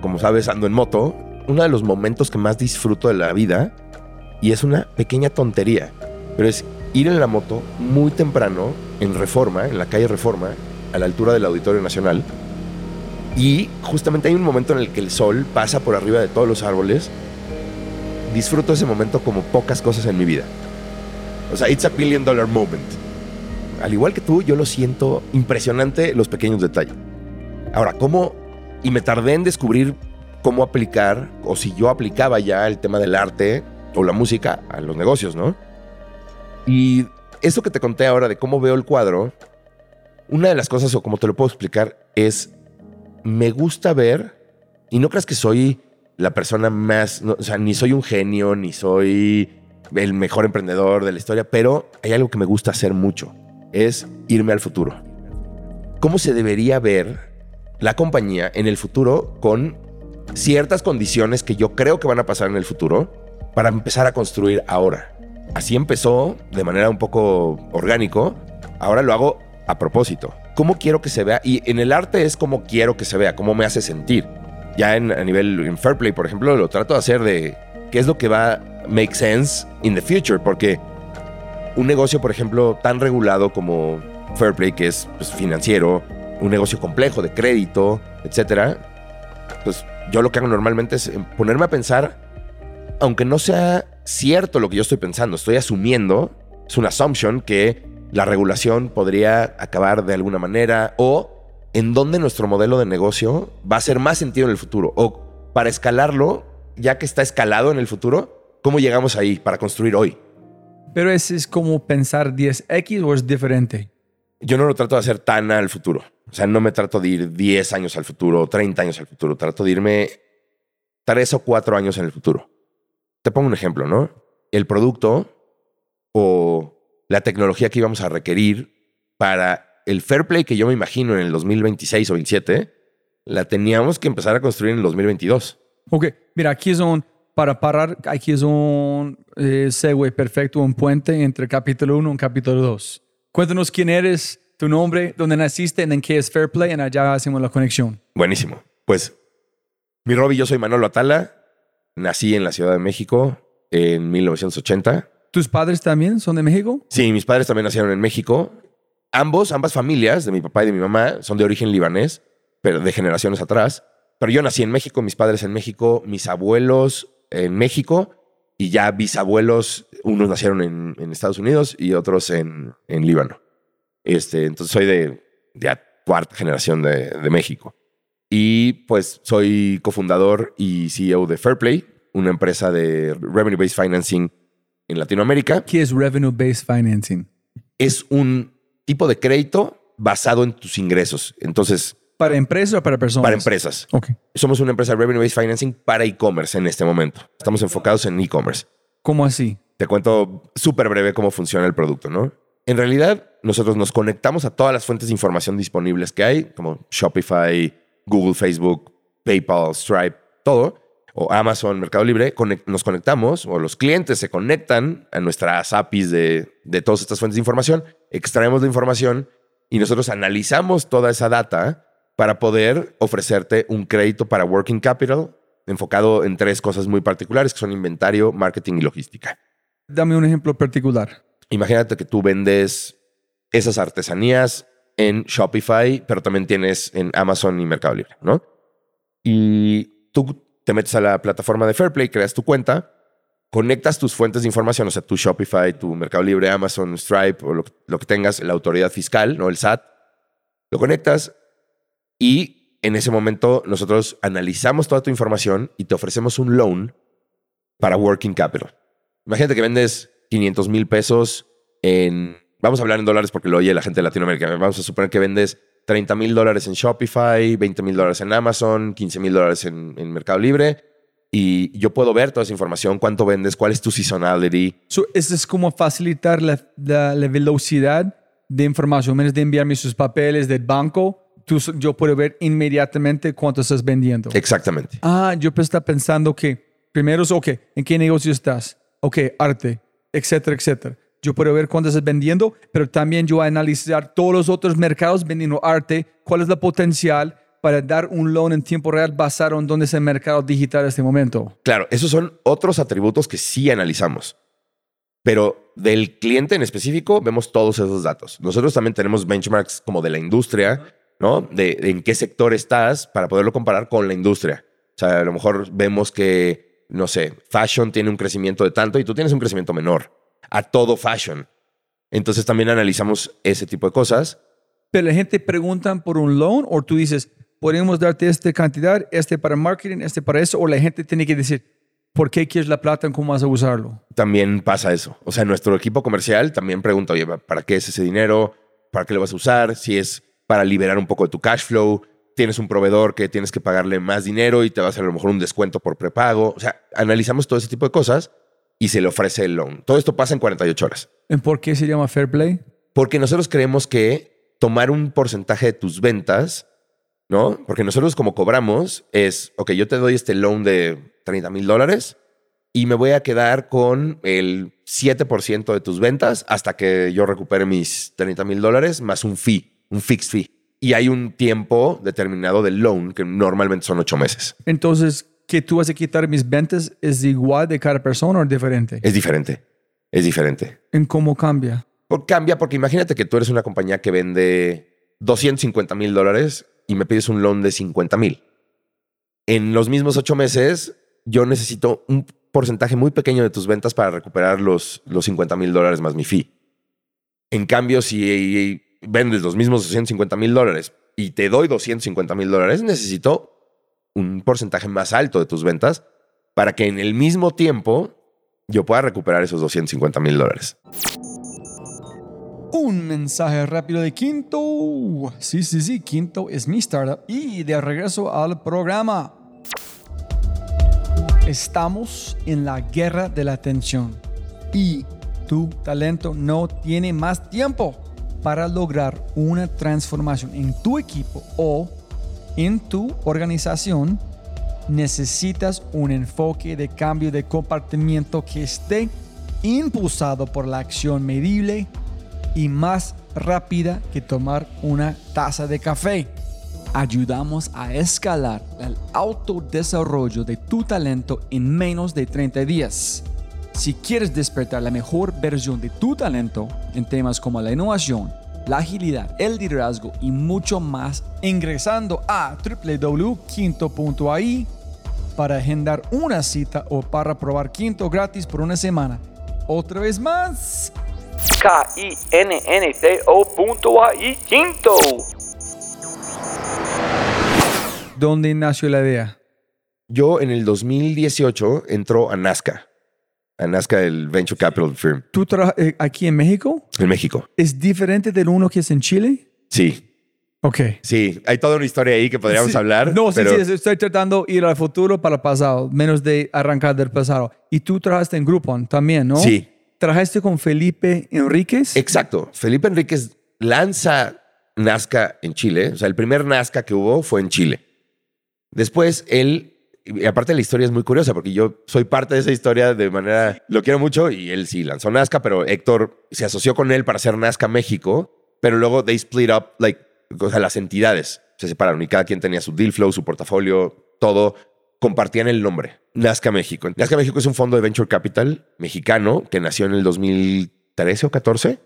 S1: Como sabes, ando en moto. Uno de los momentos que más disfruto de la vida, y es una pequeña tontería, pero es ir en la moto muy temprano, en Reforma, en la calle Reforma, a la altura del Auditorio Nacional. Y justamente hay un momento en el que el sol pasa por arriba de todos los árboles. Disfruto ese momento como pocas cosas en mi vida. O sea, it's a billion dollar moment. Al igual que tú, yo lo siento impresionante los pequeños detalles. Ahora, ¿cómo? Y me tardé en descubrir cómo aplicar, o si yo aplicaba ya el tema del arte o la música a los negocios, ¿no? Y eso que te conté ahora de cómo veo el cuadro, una de las cosas, o como te lo puedo explicar, es me gusta ver, y no creas que soy la persona más, o sea, ni soy un genio, ni soy el mejor emprendedor de la historia, pero hay algo que me gusta hacer mucho, es irme al futuro. ¿Cómo se debería ver la compañía en el futuro con ciertas condiciones que yo creo que van a pasar en el futuro para empezar a construir ahora? Así empezó de manera un poco orgánico, ahora lo hago a propósito. ¿Cómo quiero que se vea? Y en el arte es como quiero que se vea, cómo me hace sentir. Ya en, a nivel en Fairplay, por ejemplo, lo trato de hacer de qué es lo que va a make sense in the future, porque un negocio, por ejemplo, tan regulado como Fairplay, que es pues, financiero, un negocio complejo de crédito, etcétera, pues yo lo que hago normalmente es ponerme a pensar, aunque no sea cierto lo que yo estoy pensando, estoy asumiendo, es una assumption que la regulación podría acabar de alguna manera o en dónde nuestro modelo de negocio va a hacer más sentido en el futuro o para escalarlo, ya que está escalado en el futuro, ¿cómo llegamos ahí para construir hoy?
S3: Pero ese es como pensar 10X o es diferente.
S1: Yo no lo trato de hacer tan al futuro. O sea, no me trato de ir 10 años al futuro, 30 años al futuro. Trato de irme 3 o 4 años en el futuro. Te pongo un ejemplo, ¿no? El producto o la tecnología que íbamos a requerir para el fair play que yo me imagino en el 2026 o 27, la teníamos que empezar a construir en el 2022.
S3: Ok, mira, aquí es un, para parar, aquí es un eh, segue perfecto, un puente entre capítulo 1 y capítulo 2. Cuéntanos quién eres, tu nombre, dónde naciste, en qué es Fair Play, y allá hacemos la conexión.
S1: Buenísimo. Pues, mi Robbie, yo soy Manolo Atala. Nací en la Ciudad de México en 1980.
S3: ¿Tus padres también son de México?
S1: Sí, mis padres también nacieron en México. Ambos, ambas familias, de mi papá y de mi mamá, son de origen libanés, pero de generaciones atrás. Pero yo nací en México, mis padres en México, mis abuelos en México y ya bisabuelos, unos nacieron en, en Estados Unidos y otros en, en Líbano. Este, entonces soy de, de a cuarta generación de, de México. Y pues soy cofundador y CEO de Fairplay, una empresa de Revenue Based Financing en Latinoamérica.
S3: ¿Qué es Revenue Based Financing?
S1: Es un tipo de crédito basado en tus ingresos. Entonces,
S3: ¿Para empresas o para personas?
S1: para empresas.
S3: Ok.
S1: Somos una empresa de Revenue Based Financing para e-commerce en este momento. Estamos enfocados en e-commerce.
S3: ¿Cómo así?
S1: Te cuento súper breve cómo funciona el producto, ¿no? En realidad, nosotros nos conectamos a todas las fuentes de información disponibles que hay, como Shopify, Google, Facebook, PayPal, Stripe, todo, o Amazon, Mercado Libre. Nos conectamos, o los clientes se conectan a nuestras APIs de, de todas estas fuentes de información, extraemos la información y nosotros analizamos toda esa data para poder ofrecerte un crédito para working capital enfocado en tres cosas muy particulares, que son inventario, marketing y logística.
S3: Dame un ejemplo particular.
S1: Imagínate que tú vendes esas artesanías en Shopify, pero también tienes en Amazon y Mercado Libre, ¿no? Y tú te metes a la plataforma de Fairplay, creas tu cuenta, conectas tus fuentes de información, o sea, tu Shopify, tu Mercado Libre, Amazon, Stripe o lo, lo que tengas, la autoridad fiscal, ¿no? El SAT, lo conectas y en ese momento nosotros analizamos toda tu información y te ofrecemos un loan para working capital. Imagínate que vendes 500 mil pesos en... Vamos a hablar en dólares porque lo oye la gente de Latinoamérica. Vamos a suponer que vendes 30 mil dólares en Shopify, 20 mil dólares en Amazon, 15 mil dólares en, en Mercado Libre. Y yo puedo ver toda esa información, cuánto vendes, cuál es tu seasonality.
S3: So, eso es como facilitar la, la- la velocidad de información. En vez de enviarme sus papeles del banco, tú, yo puedo ver inmediatamente cuánto estás vendiendo.
S1: Exactamente.
S3: Ah, yo pues estaba pensando que primero es, ok, ¿en qué negocio estás? Ok, arte, etcétera, etcétera. Yo puedo ver cuánto estás vendiendo, pero también yo voy a analizar todos los otros mercados vendiendo arte, cuál es el potencial para dar un loan en tiempo real basado en dónde es el mercado digital en este momento.
S1: Claro, esos son otros atributos que sí analizamos. Pero del cliente en específico vemos todos esos datos. Nosotros también tenemos benchmarks como de la industria, ¿no? De, de en qué sector estás para poderlo comparar con la industria. O sea, a lo mejor vemos que, no sé, fashion tiene un crecimiento de tanto y tú tienes un crecimiento menor a todo fashion. Entonces también analizamos ese tipo de cosas.
S3: Pero la gente pregunta por un loan o tú dices, podemos darte esta cantidad, este para marketing, este para eso, o la gente tiene que decir, ¿por qué quieres la plata y cómo vas a usarlo?
S1: También pasa eso. O sea, nuestro equipo comercial también pregunta, oye, ¿para qué es ese dinero? ¿Para qué lo vas a usar? Si es para liberar un poco de tu cash flow, tienes un proveedor que tienes que pagarle más dinero y te va a hacer a lo mejor un descuento por prepago. O sea, analizamos todo ese tipo de cosas y se le ofrece el loan. Todo esto pasa en 48 horas.
S3: ¿Y por qué se llama Fair Play?
S1: Porque nosotros creemos que tomar un porcentaje de tus ventas, ¿no? Porque nosotros como cobramos es, ok, yo te doy este loan de 30 mil dólares y me voy a quedar con el 7% de tus ventas hasta que yo recupere mis 30 mil dólares más un fee, un fixed fee. Y hay un tiempo determinado del loan que normalmente son ocho meses.
S3: Entonces, ¿que tú vas a quitar mis ventas es igual de cada persona o diferente?
S1: Es diferente. Es diferente.
S3: ¿En cómo cambia?
S1: Por- cambia porque imagínate que tú eres una compañía que vende 250 mil dólares y me pides un loan de 50 mil. En los mismos ocho meses, yo necesito un porcentaje muy pequeño de tus ventas para recuperar los, los 50 mil dólares más mi fee. En cambio, si vendes los mismos 250 mil dólares y te doy 250 mil dólares, necesito un porcentaje más alto de tus ventas para que en el mismo tiempo yo pueda recuperar esos 250 mil dólares.
S3: Un mensaje rápido de Quinto. Sí, sí, sí, Quinto es mi startup. Y de regreso al programa. Estamos en la guerra de la atención. Y tu talento no tiene más tiempo para lograr una transformación en tu equipo o en tu organización. Necesitas un enfoque de cambio de comportamiento que esté impulsado por la acción medible y más rápida que tomar una taza de café. Ayudamos a escalar el autodesarrollo de tu talento en menos de 30 días. Si quieres despertar la mejor versión de tu talento en temas como la innovación, la agilidad, el liderazgo y mucho más, ingresando a www.quinto.ai para agendar una cita o para probar Quinto gratis por una semana. Otra vez más,
S4: K-I-N-N-T-O.ai Quinto.
S3: ¿dónde nació la idea?
S1: Yo en el 2018 entró a Nazca, a Nazca, el Venture Capital Firm,
S3: ¿Tú trabajas eh, aquí en México?
S1: en México.
S3: ¿Es diferente del uno que es en Chile?
S1: Sí,
S3: Ok.
S1: sí, hay toda una historia ahí que podríamos
S3: Sí.
S1: hablar.
S3: No, sí,
S1: pero
S3: sí, estoy tratando de ir al futuro para el pasado, menos de arrancar del pasado. Y tú trabajaste en Groupon también, ¿no?
S1: Sí.
S3: ¿Trabajaste con Felipe Enríquez?
S1: Exacto. Felipe Enríquez lanza Nazca en Chile. O sea, el primer Nazca que hubo fue en Chile. Después él, y aparte la historia es muy curiosa porque yo soy parte de esa historia de manera, lo quiero mucho y él sí lanzó Nazca, pero Héctor se asoció con él para hacer Nazca México, pero luego they split up, like, o sea, las entidades se separaron y cada quien tenía su deal flow, su portafolio, todo. Compartían el nombre, Nazca México. Nazca México es un fondo de venture capital mexicano que nació en el 2013 o 14.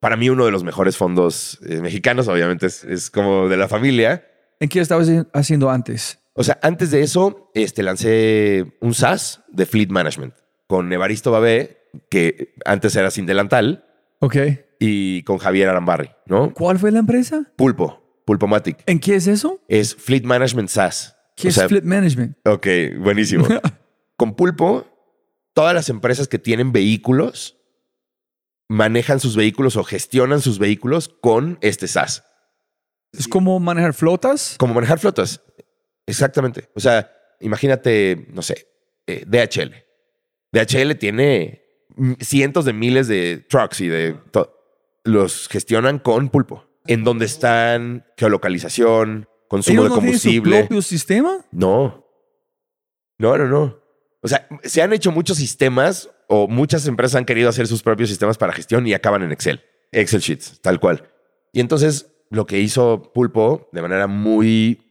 S1: Para mí uno de los mejores fondos eh, mexicanos, obviamente es, es como de la familia.
S3: ¿En qué estabas haciendo antes?
S1: O sea, antes de eso, este, lancé un SaaS de Fleet Management con Evaristo Babé, que antes era sin delantal,
S3: Ok.
S1: y con Javier Arambarri, ¿no?
S3: ¿Cuál fue la empresa?
S1: Pulpo, Pulpomatic.
S3: ¿En qué es eso?
S1: Es Fleet Management SaaS.
S3: ¿Qué
S1: O sea,
S3: es Flip Management?
S1: Ok, buenísimo. [LAUGHS] con Pulpo, todas las empresas que tienen vehículos manejan sus vehículos o gestionan sus vehículos con este SaaS.
S3: Es como manejar flotas.
S1: Como manejar flotas. Exactamente. O sea, imagínate, no sé, eh, DHL. DHL tiene cientos de miles de trucks y de todo. Los gestionan con pulpo. En donde están geolocalización, consumo
S3: ¿Ellos
S1: de
S3: no tienen su
S1: combustible.
S3: propio sistema?
S1: No. No, no, no. O sea, se han hecho muchos sistemas o muchas empresas han querido hacer sus propios sistemas para gestión y acaban en Excel. Excel Sheets, tal cual. Y entonces lo que hizo Pulpo de manera muy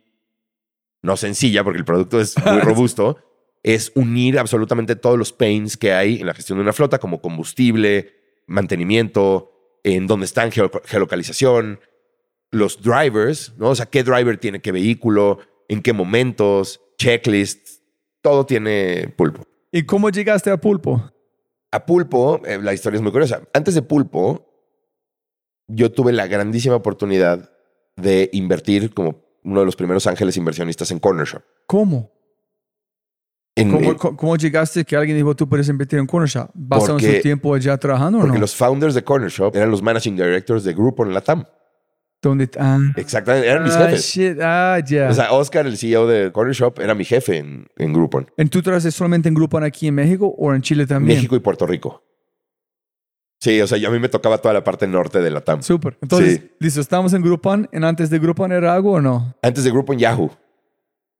S1: no sencilla, porque el producto es muy [LAUGHS] robusto, es unir absolutamente todos los pains que hay en la gestión de una flota, como combustible, mantenimiento, en dónde están geo- geolocalización, los drivers, ¿no? O sea, qué driver tiene qué vehículo, en qué momentos, checklists, todo tiene Pulpo.
S3: ¿Y cómo llegaste a Pulpo?
S1: A Pulpo, eh, la historia es muy curiosa. Antes de Pulpo, yo tuve la grandísima oportunidad de invertir como uno de los primeros ángeles inversionistas en Corner Shop.
S3: ¿Cómo?
S1: En-
S3: ¿Cómo,
S1: en-
S3: cómo- llegaste que alguien dijo tú puedes invertir en Corner Shop? ¿Basado en
S1: Porque-
S3: su tiempo allá trabajando o
S1: porque
S3: no?
S1: los founders de Corner Shop eran los managing directors de Groupon en la TAM.
S3: ¿Dónde? Ah,
S1: Exactamente, eran mis
S3: Ah,
S1: jefes.
S3: shit. Ah, ya.
S1: O sea, Oscar, el CEO de Corner Shop, era mi jefe en, en Groupon.
S3: ¿En tú trabajas solamente en Groupon aquí en México o en Chile también?
S1: México y Puerto Rico. Sí, o sea, yo a mí me tocaba toda la parte norte de la TAM.
S3: Súper. Entonces,
S1: Sí.
S3: listo, estamos en Groupon. ¿En antes de Groupon era algo o no?
S1: Antes de Groupon, Yahoo.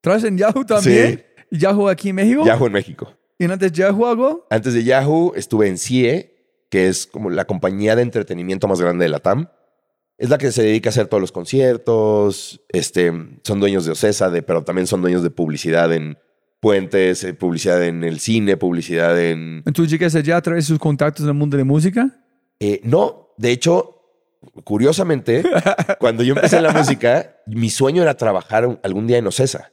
S3: ¿Trabajas en Yahoo también? ¿Yahoo aquí en México?
S1: Yahoo en México.
S3: ¿Y en antes Yahoo algo?
S1: Antes de Yahoo estuve en CIE, que es como la compañía de entretenimiento más grande de la TAM. Es la que se dedica a hacer todos los conciertos. Este, son dueños de Ocesa, de, pero también son dueños de publicidad en puentes, eh, publicidad en el cine, publicidad en...
S3: Entonces llegas allá a través de sus contactos en el mundo de música.
S1: Eh, no, de hecho, curiosamente, [LAUGHS] cuando yo empecé en la música, mi sueño era trabajar algún día en Ocesa,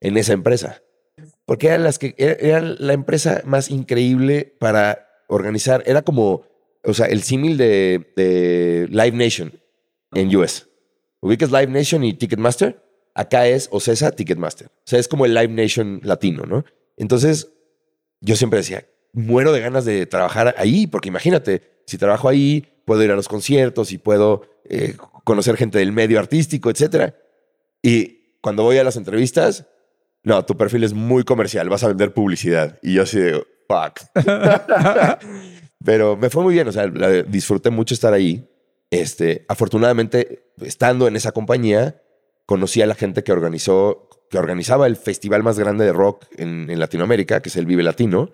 S1: en esa empresa. Porque eran las que era, era la empresa más increíble para organizar. Era como, o sea, el símil de, de Live Nation en US. Ubicas Live Nation y Ticketmaster. Acá es Ocesa Ticketmaster. O sea, es como el Live Nation latino, ¿no? Entonces, yo siempre decía, muero de ganas de trabajar ahí, porque imagínate, si trabajo ahí, puedo ir a los conciertos y puedo eh, conocer gente del medio artístico, etc. Y cuando voy a las entrevistas, no, tu perfil es muy comercial, vas a vender publicidad. Y yo así de, fuck. [LAUGHS] Pero me fue muy bien, o sea, disfruté mucho estar ahí. Este, afortunadamente, estando en esa compañía, conocí a la gente que organizó, que organizaba el festival más grande de rock en, en Latinoamérica, que es el Vive Latino,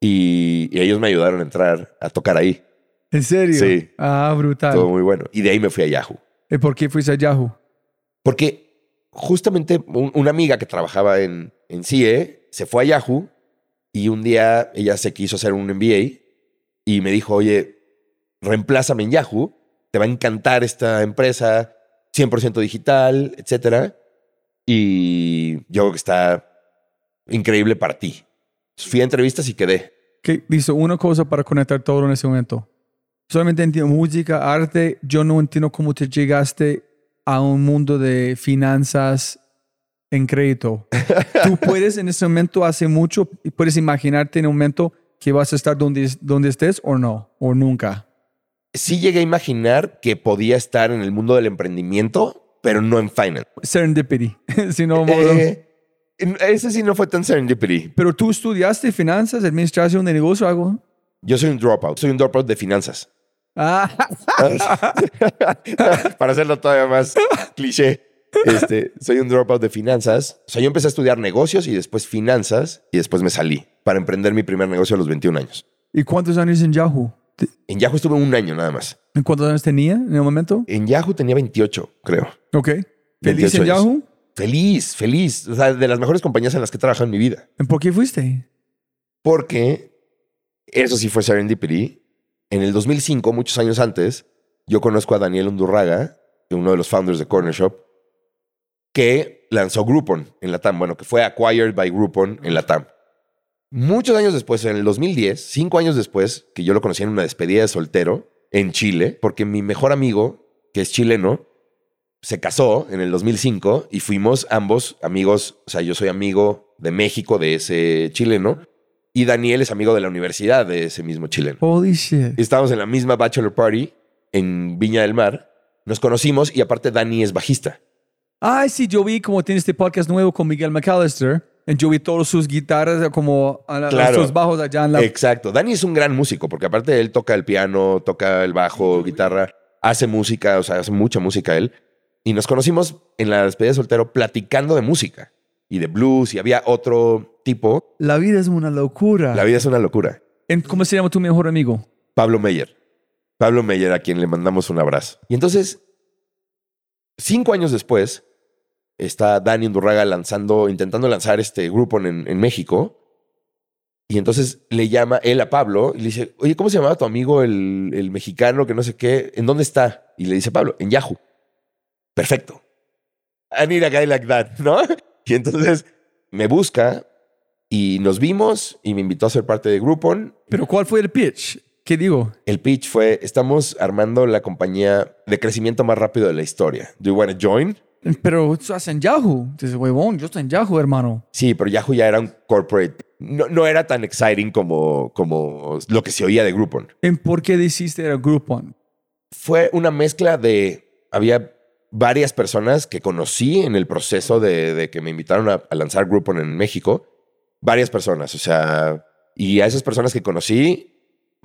S1: y, y ellos me ayudaron a entrar a tocar ahí.
S3: ¿En serio?
S1: Sí.
S3: Ah, brutal.
S1: Todo muy bueno. Y de ahí me fui a Yahoo.
S3: ¿Y por qué fuiste a Yahoo?
S1: Porque justamente un- una amiga que trabajaba en, en CIE se fue a Yahoo y un día ella se quiso hacer un MBA y me dijo, oye, reemplázame en Yahoo, te va a encantar esta empresa, 100% digital, etcétera. Y yo creo que está increíble para ti. Fui a entrevistas y quedé.
S3: ¿Qué? Listo, una cosa para conectar todo en ese momento. Solamente entiendo música, arte. Yo no entiendo cómo te llegaste a un mundo de finanzas en crédito. Tú [LAUGHS] puedes en ese momento hace mucho, y puedes imaginarte en un momento que vas a estar donde, donde estés o no, o nunca.
S1: Sí llegué a imaginar que podía estar en el mundo del emprendimiento, pero no en finance.
S3: Serendipity. [LAUGHS] si no,
S1: Eh, ese sí no fue tan serendipity.
S3: Pero tú estudiaste finanzas, administración de negocio, algo.
S1: Yo soy un dropout. Soy un dropout de finanzas.
S3: Ah, [LAUGHS]
S1: Para hacerlo todavía más cliché. Este, soy un dropout de finanzas. O sea, yo empecé a estudiar negocios y después finanzas y después me salí para emprender mi primer negocio a los 21 años.
S3: ¿Y cuántos años en Yahoo?
S1: En Yahoo estuve un año nada más.
S3: ¿En cuántos años tenía en el momento?
S1: En Yahoo tenía 28, creo.
S3: Ok. ¿Feliz
S1: 28
S3: en
S1: años.
S3: Yahoo?
S1: Feliz, feliz. O sea, de las mejores compañías en las que he trabajado en mi vida.
S3: ¿Por qué fuiste?
S1: Porque eso sí fue serendipity. En el 2005, muchos años antes, yo conozco a Daniel Undurraga, uno de los founders de Corner Shop, que lanzó Groupon en la TAM. Bueno, que fue acquired by Groupon en la TAM. Muchos años después, en el 2010, cinco años después, que yo lo conocí en una despedida de soltero en Chile, porque mi mejor amigo, que es chileno, se casó en el 2005 y fuimos ambos amigos, o sea, yo soy amigo de México, de ese chileno, Y Daniel es amigo de la universidad de ese mismo chileno.
S3: Holy shit.
S1: Estábamos en la misma bachelor party en Viña del Mar. Nos conocimos y aparte Dani es bajista.
S3: Ay, sí, yo vi como tiene este podcast nuevo con Miguel McAllister. Yo vi todas sus guitarras como a la-
S1: Claro.
S3: sus bajos allá en la...
S1: Exacto. Dani es un gran músico porque aparte él toca el piano, toca el bajo, guitarra, hace música, o sea, hace mucha música él. Y nos conocimos en la despedida de soltero platicando de música y de blues y había otro tipo.
S3: La vida es una locura.
S1: La vida es una locura.
S3: ¿Cómo se llama tu mejor amigo?
S1: Pablo Meyer. Pablo Meyer, a quien le mandamos un abrazo. Y entonces, cinco años después, está Dani Undurraga lanzando, intentando lanzar este grupo en, en México. Y entonces le llama él a Pablo y le dice, oye, ¿cómo se llamaba tu amigo el, el mexicano que no sé qué? ¿En dónde está? Y le dice Pablo, en Yahoo. Perfecto. I need a guy like that, ¿no? Y entonces me busca y nos vimos y me invitó a ser parte de Groupon
S3: Pero ¿cuál fue el pitch? ¿Qué digo?
S1: el pitch fue, estamos armando la compañía de crecimiento más rápido de la historia. Do you want to join?
S3: Pero tú estás en Yahoo. Dices, huevón, yo estoy en Yahoo, hermano.
S1: Sí, pero Yahoo ya era un corporate. No, no era tan exciting como, como lo que se oía de Groupon.
S3: ¿En por qué decidiste era Groupon?
S1: Fue una mezcla de... Había varias personas que conocí en el proceso de, de que me invitaron a, a lanzar Groupon en México. Varias personas, o sea... Y a esas personas que conocí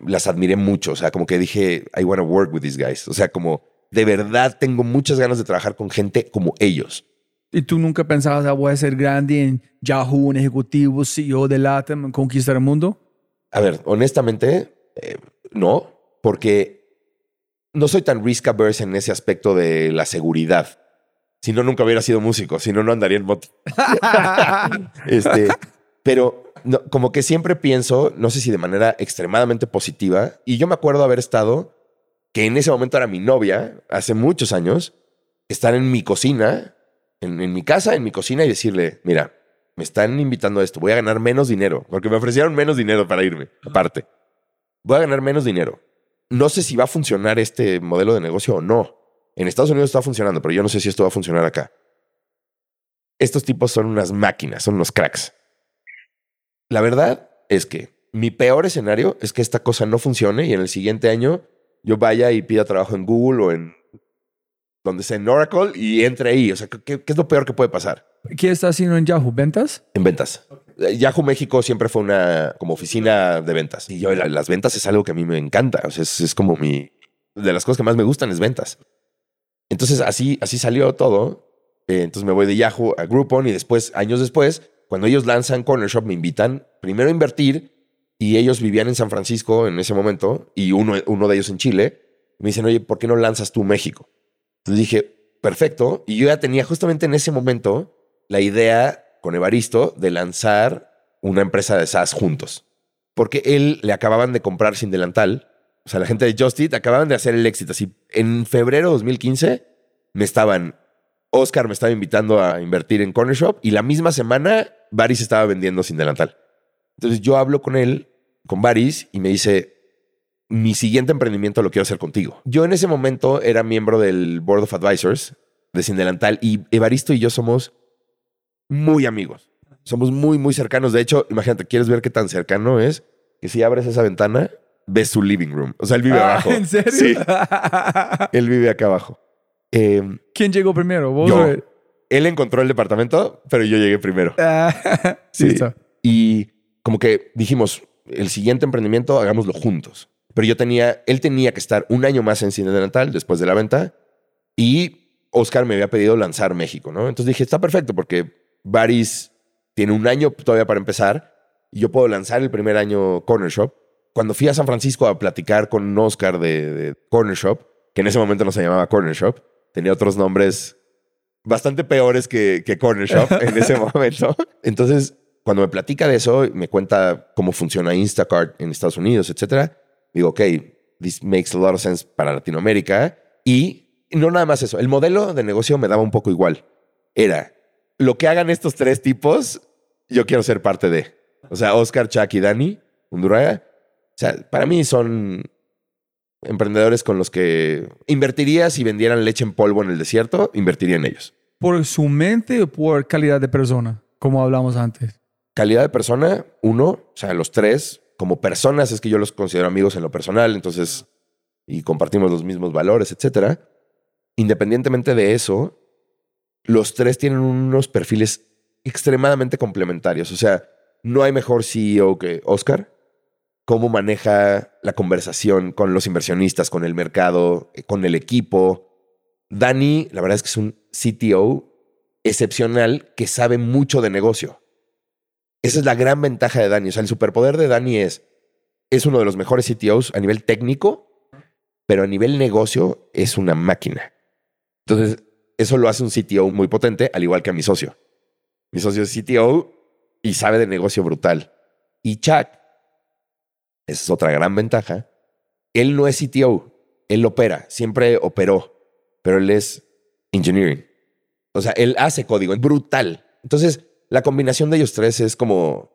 S1: las admiré mucho. O sea, como que dije, I want to work with these guys. O sea, como de verdad tengo muchas ganas de trabajar con gente como ellos.
S3: ¿Y tú nunca pensabas, ah, voy a ser grande en Yahoo, un ejecutivo, CEO de LATAM, conquistar el mundo?
S1: A ver, honestamente, eh, no, porque no soy tan risk averse en ese aspecto de la seguridad. Si no, nunca hubiera sido músico, si no, no andaría en moto. [LAUGHS] este, pero no, como que siempre pienso, no sé si de manera extremadamente positiva, y yo me acuerdo haber estado, que en ese momento era mi novia, hace muchos años, estar en mi cocina, en, en mi casa, en mi cocina, y decirle, mira, me están invitando a esto, voy a ganar menos dinero, porque me ofrecieron menos dinero para irme, aparte. Voy a ganar menos dinero. No sé si va a funcionar este modelo de negocio o no. En Estados Unidos está funcionando, pero yo no sé si esto va a funcionar acá. Estos tipos son unas máquinas, son unos cracks. La verdad es que mi peor escenario es que esta cosa no funcione y en el siguiente año yo vaya y pida trabajo en Google o en donde sea en Oracle y entre ahí. O sea, ¿qué, qué es lo peor que puede pasar?
S3: ¿Qué estás haciendo en Yahoo? ¿Ventas?
S1: En ventas. Eh, Yahoo México siempre fue una como oficina de ventas. Y yo, la- las ventas es algo que a mí me encanta. O sea, es, es como mi. De las cosas que más me gustan es ventas. Entonces, así, así salió todo. Eh, entonces me voy de Yahoo a Groupon y después, años después, cuando ellos lanzan Corner Shop, me invitan primero a invertir y ellos vivían en San Francisco en ese momento y uno, uno de ellos en Chile. Me dicen, oye, ¿por qué no lanzas tú México? Entonces dije, perfecto. Y yo ya tenía justamente en ese momento la idea con Evaristo de lanzar una empresa de SaaS juntos. Porque él le acababan de comprar sin delantal. O sea, la gente de Just Eat acababan de hacer el éxito. Así, en febrero de 2015 me estaban, Oscar me estaba invitando a invertir en Corner Shop y la misma semana Baris estaba vendiendo sin delantal. Entonces yo hablo con él, con Baris, y me dice, mi siguiente emprendimiento lo quiero hacer contigo. Yo en ese momento era miembro del Board of Advisors de Sin Delantal y Evaristo y yo somos muy amigos. Somos muy, muy cercanos. De hecho, imagínate, ¿quieres ver qué tan cercano es? Que si abres esa ventana, ves su living room. O sea, él vive
S3: Ah,
S1: abajo.
S3: ¿En serio?
S1: Sí, [LAUGHS] él vive acá abajo. Eh,
S3: ¿Quién llegó primero? ¿Vos
S1: yo.
S3: o él?
S1: Encontró el departamento, pero yo llegué primero.
S3: Ah, [LAUGHS]
S1: Sí.
S3: listo.
S1: Y como que dijimos, el siguiente emprendimiento hagámoslo juntos. Pero yo tenía, él tenía que estar un año más en Cine de Natal después de la venta y Oscar me había pedido lanzar México, ¿no? Entonces dije, está perfecto porque Baris tiene un año todavía para empezar y yo puedo lanzar el primer año Corner Shop. Cuando fui a San Francisco a platicar con Oscar de, de Corner Shop, que en ese momento no se llamaba Corner Shop, tenía otros nombres bastante peores que, que Corner Shop [LAUGHS] en ese momento. Entonces, cuando me platica de eso, me cuenta cómo funciona Instacart en Estados Unidos, etcétera, digo, ok, this makes a lot of sense para Latinoamérica. Y no nada más eso, el modelo de negocio me daba un poco igual. Era, lo que hagan estos tres tipos, yo quiero ser parte de. O sea, Oscar, Chuck y Dani, Undurraga. O sea, para mí son emprendedores con los que invertiría si vendieran leche en polvo en el desierto, invertiría en ellos.
S3: ¿Por su mente o por calidad de persona? Como hablamos antes.
S1: Calidad de persona, uno, o sea, los tres, como personas es que yo los considero amigos en lo personal, entonces, y compartimos los mismos valores, etcétera. Independientemente de eso, los tres tienen unos perfiles extremadamente complementarios. O sea, no hay mejor CEO que Oscar. Cómo maneja la conversación con los inversionistas, con el mercado, eh, con el equipo. Dani, la verdad es que es un CTO excepcional que sabe mucho de negocio. Esa es la gran ventaja de Dani. O sea, el superpoder de Dani es, es uno de los mejores CTOs a nivel técnico, pero a nivel negocio es una máquina. Entonces, eso lo hace un CTO muy potente, al igual que a mi socio. Mi socio es CTO y sabe de negocio brutal. Y Chuck, esa es otra gran ventaja, él no es CTO, él opera, siempre operó, pero él es engineering. O sea, él hace código, es brutal. Entonces, la combinación de ellos tres es como,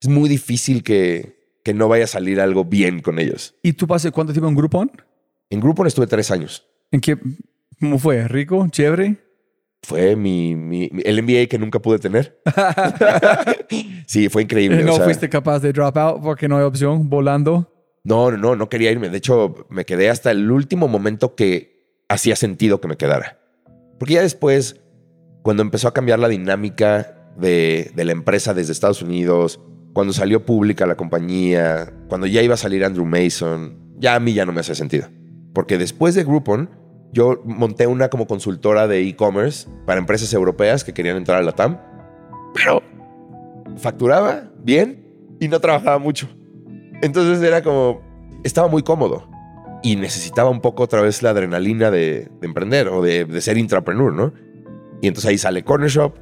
S1: es muy difícil que, que no vaya a salir algo bien con ellos.
S3: ¿Y tú pasé cuánto tiempo en Groupon?
S1: En Groupon estuve tres años.
S3: ¿En qué? ¿Cómo fue? ¿Rico? ¿Chévere?
S1: Fue mi, mi- mi- el MBA que nunca pude tener. [LAUGHS] [LAUGHS] sí, fue increíble.
S3: ¿No
S1: o sea,
S3: fuiste capaz de drop out porque no hay opción? ¿Volando?
S1: No, no, no, no quería irme. De hecho, me quedé hasta el último momento que hacía sentido que me quedara. Porque ya después, cuando empezó a cambiar la dinámica de, la empresa desde Estados Unidos, cuando salió pública la compañía, cuando ya iba a salir Andrew Mason, ya a mí ya no me hacía sentido. Porque después de Groupon, yo monté una como consultora de e-commerce para empresas europeas que querían entrar a la TAM, pero facturaba bien y no trabajaba mucho. Entonces era como, estaba muy cómodo y necesitaba un poco otra vez la adrenalina de, de emprender o de, de ser intrapreneur, ¿no? Y entonces ahí sale Corner Shop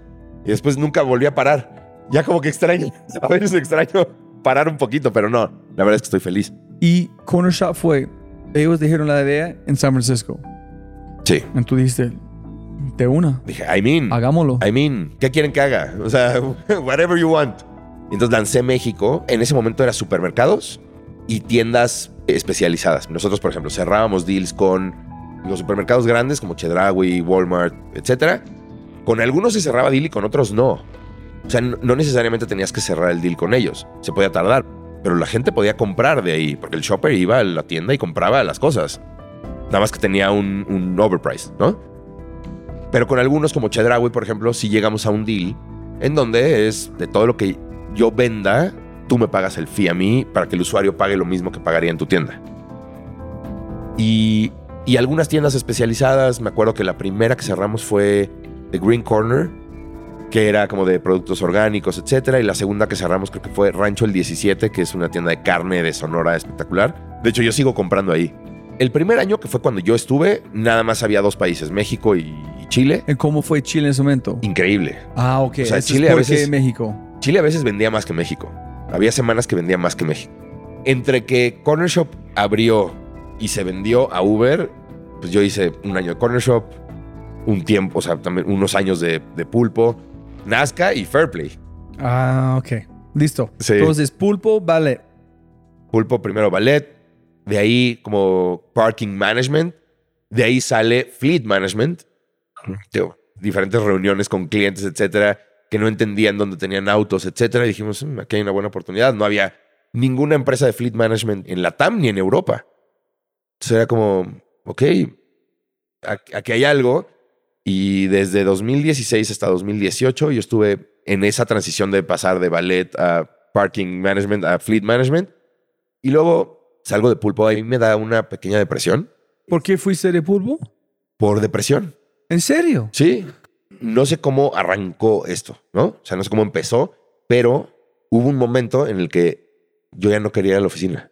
S1: y después nunca volví a parar. Ya como que extraño, [LAUGHS] a veces extraño parar un poquito, pero no, la verdad es que estoy feliz.
S3: Y Corner Shop fue, ellos dijeron la idea en San Francisco.
S1: Sí.
S3: Y tú dijiste, de una,
S1: Dije, I mean,
S3: hagámoslo.
S1: I mean, ¿qué quieren que haga? O sea, [LAUGHS] whatever you want. Entonces lancé México. En ese momento era supermercados y tiendas especializadas. Nosotros, por ejemplo, cerrábamos deals con los supermercados grandes como Chedraui, Walmart, etcétera. Con algunos se cerraba deal y con otros no. O sea, no necesariamente tenías que cerrar el deal con ellos. Se podía tardar. Pero la gente podía comprar de ahí, porque el shopper iba a la tienda y compraba las cosas. Nada más que tenía un, un overprice, ¿no? Pero con algunos como Chedraui, por ejemplo, si llegamos a un deal en donde es de todo lo que yo venda, tú me pagas el fee a mí para que el usuario pague lo mismo que pagaría en tu tienda. Y, y algunas tiendas especializadas, me acuerdo que la primera que cerramos fue The Green Corner, que era como de productos orgánicos, etcétera. Y la segunda que cerramos creo que fue Rancho el 17, que es una tienda de carne de Sonora espectacular. De hecho, yo sigo comprando ahí. El primer año que fue cuando yo estuve, nada más había dos países, México y, y Chile.
S3: ¿Y ¿Cómo fue Chile en ese momento?
S1: Increíble.
S3: Ah, ok.
S1: O sea,
S3: Eso
S1: Chile
S3: es
S1: a veces-
S3: México.
S1: Chile a veces vendía más que México. Había semanas que vendía más que México. Entre que Corner Shop abrió y se vendió a Uber, pues yo hice un año de Corner Shop, un tiempo, o sea, también unos años de, de Pulpo, Nazca y Fairplay.
S3: Ah, ok. Listo.
S1: Sí.
S3: Entonces, pulpo, vale.
S1: Pulpo primero ballet, de ahí como parking management, de ahí sale fleet management, Tío, diferentes reuniones con clientes, etcétera, que no entendían dónde tenían autos, etcétera, y dijimos, "Mm, aquí hay una buena oportunidad. No había ninguna empresa de fleet management en la TAM ni en Europa. Entonces era como, ok, aquí hay algo. Y desde 2016 hasta 2018 yo estuve en esa transición de pasar de ballet a parking management a fleet management. Y luego salgo de pulpo. Ahí me da una pequeña depresión.
S3: ¿Por qué fuiste de pulpo?
S1: Por depresión.
S3: ¿En serio?
S1: Sí. No sé cómo arrancó esto, ¿no? O sea, no sé cómo empezó, pero hubo un momento en el que yo ya no quería ir a la oficina.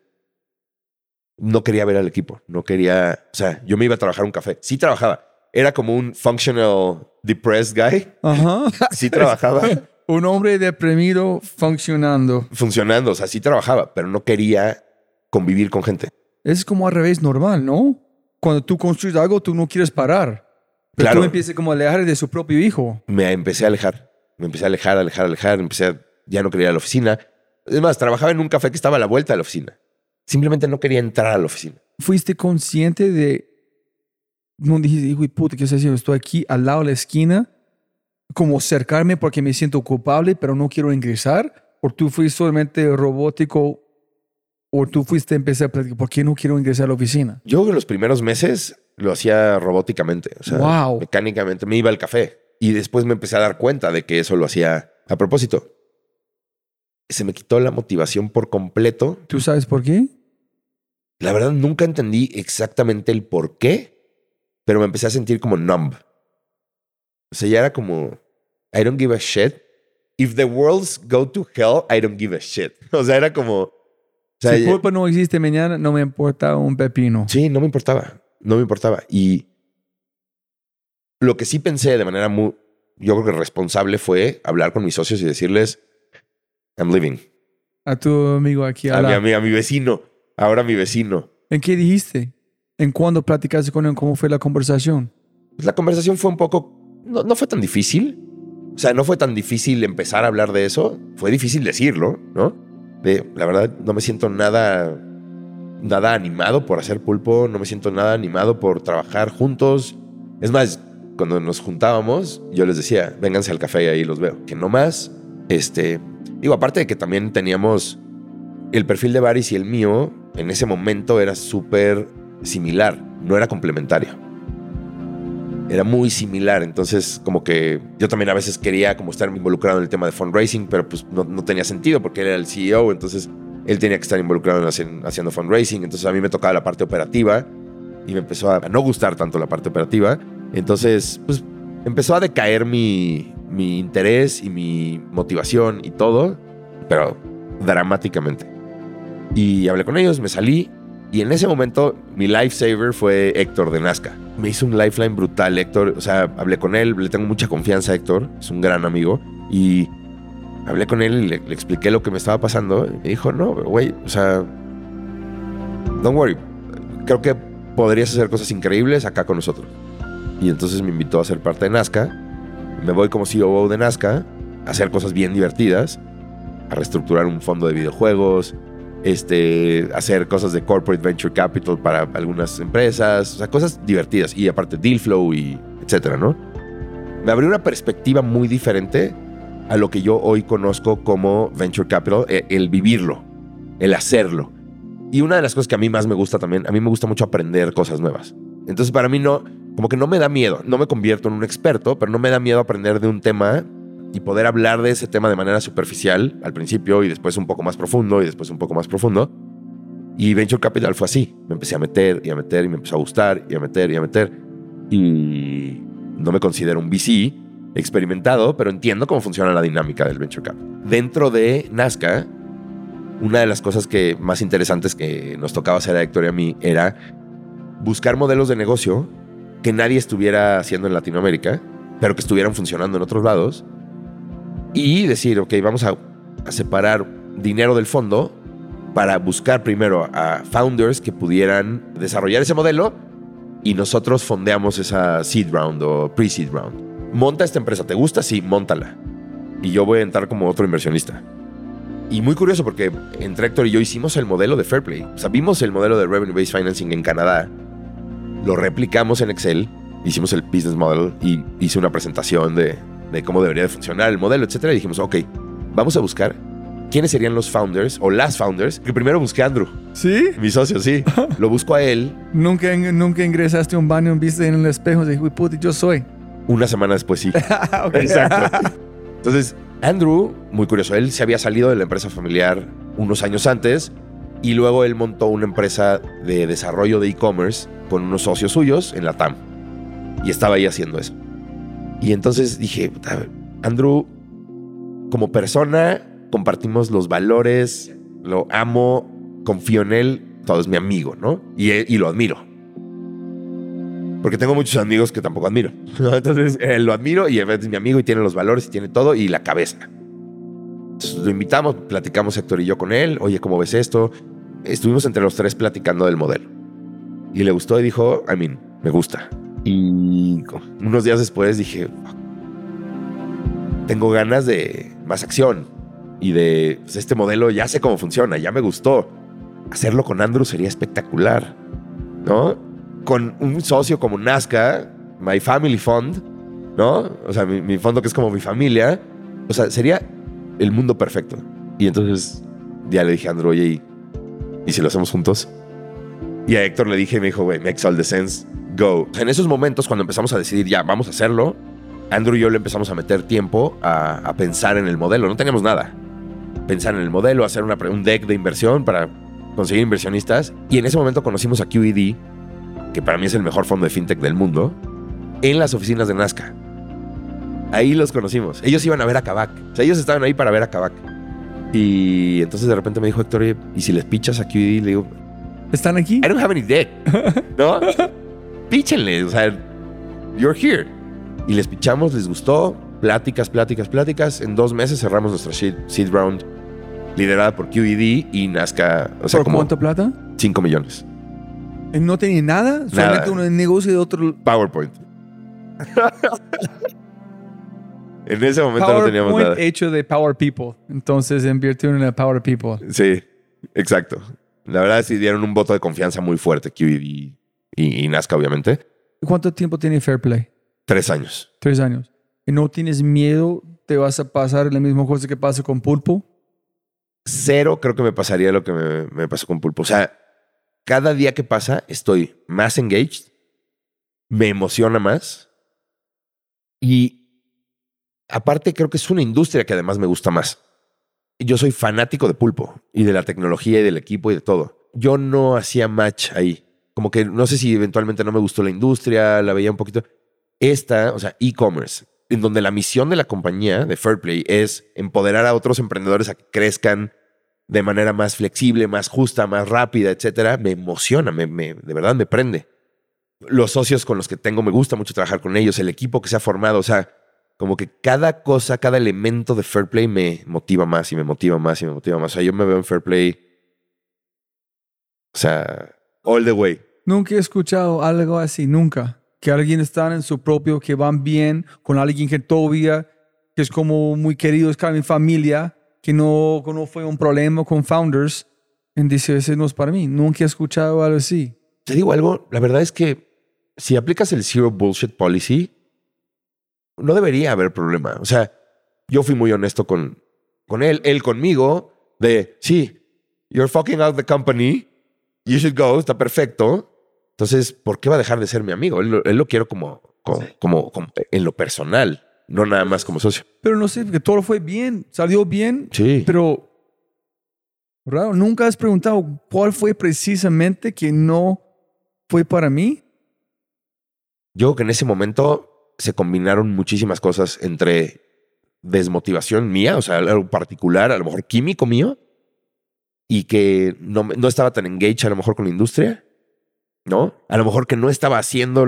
S1: No quería ver al equipo. No quería. O sea, yo me iba a trabajar un café. Sí trabajaba. Era como un functional depressed guy.
S3: Ajá. [LAUGHS]
S1: Sí trabajaba [LAUGHS]
S3: Un hombre deprimido funcionando.
S1: funcionando. O sea, sí trabajaba, pero no quería convivir con gente.
S3: Es como al revés normal, ¿no? Cuando tú construyes algo, tú no quieres parar. Pero
S1: Claro.
S3: tú empiezas como a alejar de su propio hijo.
S1: me empecé a alejar. Me empecé a alejar, alejar, alejar. Empecé a, ya no quería ir a la oficina. Es más, trabajaba en un café que estaba a la vuelta de la oficina. Simplemente no quería entrar a la oficina.
S3: ¿Fuiste consciente de... No dijiste, hijo de puta, ¿qué estoy haciendo? Estoy aquí al lado de la esquina como acercarme porque me siento culpable, pero no quiero ingresar? ¿O tú fuiste solamente robótico? ¿O tú fuiste a empezar a platicar, ¿por qué no quiero ingresar a la oficina?
S1: Yo en los primeros meses lo hacía robóticamente, o sea,
S3: Wow.
S1: mecánicamente. Me iba al café y después me empecé a dar cuenta de que eso lo hacía a propósito. Se me quitó la motivación por completo.
S3: ¿Tú sabes por qué?
S1: La verdad nunca entendí exactamente el por qué, pero me empecé a sentir como numb. O sea, ya era como, I don't give a shit. If the worlds go to hell, I don't give a shit. [LAUGHS] O sea, era como... o sea,
S3: si
S1: ya-
S3: Pulpa no existe mañana, no me importa un pepino.
S1: Sí, no me importaba. No me importaba. Y lo que sí pensé de manera muy, yo creo que responsable fue hablar con mis socios y decirles, I'm leaving.
S3: A tu amigo aquí.
S1: A
S3: al
S1: mi, amiga, a mi vecino. Ahora mi vecino.
S3: ¿En qué dijiste? ¿En cuándo platicaste con él? ¿Cómo fue la conversación?
S1: La conversación fue un poco, no, no fue tan difícil. O sea, no fue tan difícil empezar a hablar de eso. Fue difícil decirlo, ¿no? De, la verdad, no me siento nada, nada animado por hacer pulpo. No me siento nada animado por trabajar juntos. Es más, cuando nos juntábamos, yo les decía, vénganse al café y ahí los veo. Que no más, este, digo, aparte de que también teníamos el perfil de Baris y el mío, en ese momento era súper similar, no era complementario era muy similar. Entonces, como que yo también a veces quería como estar involucrado en el tema de fundraising, pero pues no, no tenía sentido porque él era el CEO, entonces él tenía que estar involucrado en hacer- haciendo fundraising. Entonces a mí me tocaba la parte operativa y me empezó a no gustar tanto la parte operativa. Entonces, pues empezó a decaer mi, mi interés y mi motivación y todo, pero dramáticamente. Y hablé con ellos, me salí y en ese momento mi lifesaver fue Héctor de Nazca. Me hizo un lifeline brutal, Héctor. O sea, hablé con él, le tengo mucha confianza a Héctor, es un gran amigo. Y hablé con él y le, expliqué lo que me estaba pasando. Y me dijo, no, güey, o sea, don't worry. Creo que podrías hacer cosas increíbles acá con nosotros. Y entonces me invitó a ser parte de Nazca. Me voy como CEO de Nazca a hacer cosas bien divertidas, a reestructurar un fondo de videojuegos, este, hacer cosas de corporate venture capital para algunas empresas, o sea, cosas divertidas y aparte deal flow y etcétera, ¿no? Me abrió una perspectiva muy diferente a lo que yo hoy conozco como venture capital, eh, el vivirlo, el hacerlo. Y una de las cosas que a mí más me gusta también, a mí me gusta mucho aprender cosas nuevas. Entonces, para mí no, como que no me da miedo, no me convierto en un experto, pero no me da miedo aprender de un tema y poder hablar de ese tema de manera superficial al principio y después un poco más profundo y después un poco más profundo. Y Venture Capital fue así. Me empecé a meter y a meter y me empezó a gustar y a meter y a meter. Y no me considero un VC experimentado, pero entiendo cómo funciona la dinámica del Venture Capital. Dentro de Nazca, una de las cosas que más interesantes que nos tocaba hacer a Héctor y a mí era buscar modelos de negocio que nadie estuviera haciendo en Latinoamérica, pero que estuvieran funcionando en otros lados y decir, ok, vamos a, a separar dinero del fondo para buscar primero a founders que pudieran desarrollar ese modelo y nosotros fondeamos esa seed round o pre-seed round. Monta esta empresa, ¿te gusta? Sí, montala. Y yo voy a entrar como otro inversionista. Y muy curioso porque entre Héctor y yo hicimos el modelo de Fairplay. O sea, vimos el modelo de Revenue Based Financing en Canadá, lo replicamos en Excel, hicimos el business model y hice una presentación de, de cómo debería de funcionar el modelo, etcétera. Y dijimos, ok, vamos a buscar quiénes serían los founders o las founders. Que primero busqué a Andrew,
S3: ¿Sí?
S1: mi socio, sí. [LAUGHS] Lo busco a él
S3: ¿Nunca, nunca ingresaste a un baño viste en el espejo y dijiste, puta, yo soy?
S1: una semana después, sí. [LAUGHS] Exacto. Entonces, Andrew, muy curioso, él se había salido de la empresa familiar unos años antes y luego él montó una empresa de desarrollo de e-commerce con unos socios suyos en la TAM y estaba ahí haciendo eso. Y entonces dije, "Puta, Andrew, como persona, compartimos los valores, lo amo, confío en él, todo es mi amigo, ¿no? Y, y lo admiro. Porque tengo muchos amigos que tampoco admiro. [LAUGHS] Entonces eh, lo admiro y es mi amigo y tiene los valores y tiene todo y la cabeza. Entonces, lo invitamos, platicamos Héctor y yo con él. Oye, ¿cómo ves esto? Estuvimos entre los tres platicando del modelo. Y le gustó y dijo, I mean, me gusta. Y unos días después dije, "Fuck. tengo ganas de más acción y de pues, este modelo, ya sé cómo funciona, ya me gustó. Hacerlo con Andrew sería espectacular, ¿no? Con un socio como Nazca, My Family Fund, ¿no? O sea, mi, fondo que es como mi familia. O sea, sería el mundo perfecto. Y entonces ya le dije a Andrew, oye, ¿y, y si lo hacemos juntos? Y a Héctor le dije, me dijo, güey, makes all the sense, go. En esos momentos, cuando empezamos a decidir, ya, vamos a hacerlo, Andrew y yo le empezamos a meter tiempo a, a pensar en el modelo. No teníamos nada. Pensar en el modelo, hacer una, un deck de inversión para conseguir inversionistas. Y en ese momento conocimos a QED, que para mí es el mejor fondo de fintech del mundo, en las oficinas de Nazca. Ahí los conocimos. Ellos iban a ver a Kavak. O sea, ellos estaban ahí para ver a Kavak. Y entonces de repente me dijo Héctor, "Oye, ¿y si les pichas a QED? Le digo,
S3: ¿Están aquí?
S1: I don't have any deck. ¿No? [LAUGHS] Píchenle, o sea, you're here. Y les pichamos, les gustó. Pláticas, pláticas, pláticas. En dos meses cerramos nuestra seed, round liderada por QED y Nazca, o sea,
S3: ¿Por
S1: como
S3: cuánto plata?
S1: 5 millones.
S3: Eh, ¿No tenía nada? Solamente un negocio de otro...
S1: PowerPoint. [LAUGHS] en ese momento no teníamos
S3: PowerPoint
S1: nada.
S3: hecho de Power People. Entonces invirtieron en Power People.
S1: Sí, exacto. La verdad es que dieron un voto de confianza muy fuerte, QED y, y Nazca, obviamente.
S3: ¿Cuánto tiempo tiene Fairplay?
S1: Tres años.
S3: Tres años. ¿Y no tienes miedo? ¿Te vas a pasar la misma cosa que pasa con Pulpo?
S1: cero creo que me pasaría lo que me, me pasó con Pulpo. O sea, cada día que pasa estoy más engaged, me emociona más y aparte creo que es una industria que además me gusta más. Yo soy fanático de Pulpo y de la tecnología y del equipo y de todo. Yo no hacía match ahí. Como que no sé si eventualmente no me gustó la industria, la veía un poquito. Esta, o sea, e-commerce, en donde la misión de la compañía, de Fairplay, es empoderar a otros emprendedores a que crezcan de manera más flexible, más justa, más rápida, etcétera, me emociona, me, me- de verdad me prende. Los socios con los que tengo, me gusta mucho trabajar con ellos, el equipo que se ha formado, o sea, como que cada cosa, cada elemento de Fairplay me motiva más y me motiva más y me motiva más. O sea, yo me veo en Fairplay, o sea, all the way.
S3: Nunca he escuchado algo así, nunca. Que alguien está en su propio, que van bien, con alguien que todavía, que es como muy querido, es mi familia, que no, no fue un problema con founders. Y dice, ese no es para mí. Nunca he escuchado algo así.
S1: Te digo algo, la verdad es que si aplicas el Zero Bullshit Policy, no debería haber problema. O sea, yo fui muy honesto con, con él, él conmigo, de, sí, you're fucking out the company, you should go, está perfecto. Entonces, ¿por qué va a dejar de ser mi amigo? Él, lo- él lo quiero como, como, como, como en lo personal, no nada más como socio.
S3: Pero no sé, porque todo fue bien, salió bien,
S1: Sí.
S3: pero raro, nunca has preguntado cuál fue precisamente que no fue para mí.
S1: Yo creo que en ese momento se combinaron muchísimas cosas entre desmotivación mía, o sea, algo particular, a lo mejor químico mío, y que no, me- no estaba tan engaged a lo mejor con la industria, ¿no? A lo mejor que no estaba haciendo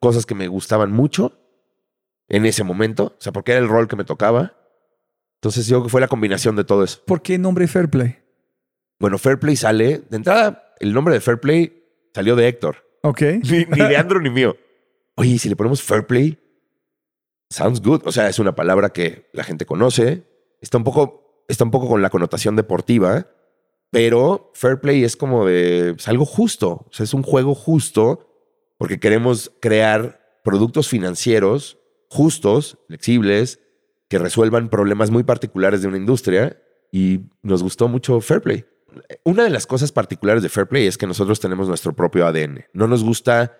S1: cosas que me gustaban mucho en ese momento, o sea, porque era el rol que me tocaba. Entonces yo creo que fue la combinación de todo eso.
S3: ¿Por qué nombre Fairplay?
S1: Bueno, Fairplay sale, de entrada, el nombre de Fairplay salió de Héctor.
S3: Ok. [LAUGHS]
S1: ni, ni de Andrew ni mío. Oye, ¿y si le ponemos fair play, sounds good. O sea, es una palabra que la gente conoce. Está un poco, está un poco con la connotación deportiva, pero fair play es como de es algo justo. O sea, es un juego justo porque queremos crear productos financieros justos, flexibles, que resuelvan problemas muy particulares de una industria y nos gustó mucho fair play. Una de las cosas particulares de Fairplay es que nosotros tenemos nuestro propio ADN. No nos gusta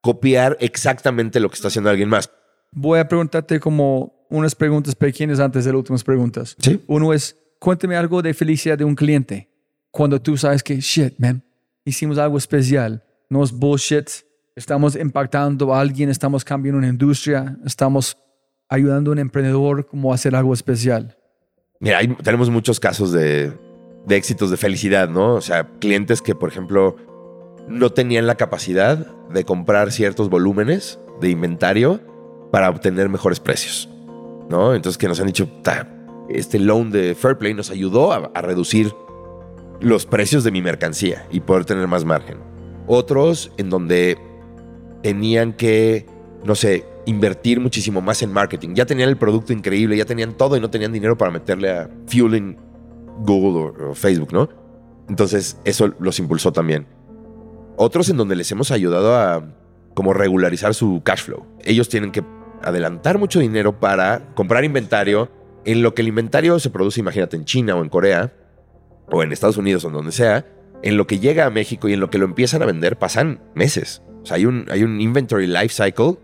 S1: copiar exactamente lo que está haciendo alguien más.
S3: Voy a preguntarte como unas preguntas pequeñas antes de las últimas preguntas.
S1: Sí.
S3: Uno es, cuéntame algo de felicidad de un cliente. Cuando tú sabes que, shit, man, hicimos algo especial. No es bullshit. Estamos impactando a alguien, estamos cambiando una industria, estamos ayudando a un emprendedor como a hacer algo especial.
S1: Mira, tenemos muchos casos de, de éxitos de felicidad, ¿no? O sea, clientes que, por ejemplo, no tenían la capacidad de comprar ciertos volúmenes de inventario para obtener mejores precios, ¿no? Entonces que nos han dicho, "Ta, este loan de Fairplay nos ayudó a, a reducir los precios de mi mercancía y poder tener más margen. Otros en donde tenían que, no sé, invertir muchísimo más en marketing. Ya tenían el producto increíble, ya tenían todo y no tenían dinero para meterle a fuel en Google o Facebook, ¿no? Entonces eso los impulsó también. Otros en donde les hemos ayudado a como regularizar su cash flow. Ellos tienen que adelantar mucho dinero para comprar inventario en lo que el inventario se produce, imagínate, en China o en Corea o en Estados Unidos o en donde sea, en lo que llega a México y en lo que lo empiezan a vender pasan meses. O sea, hay un, hay un inventory life cycle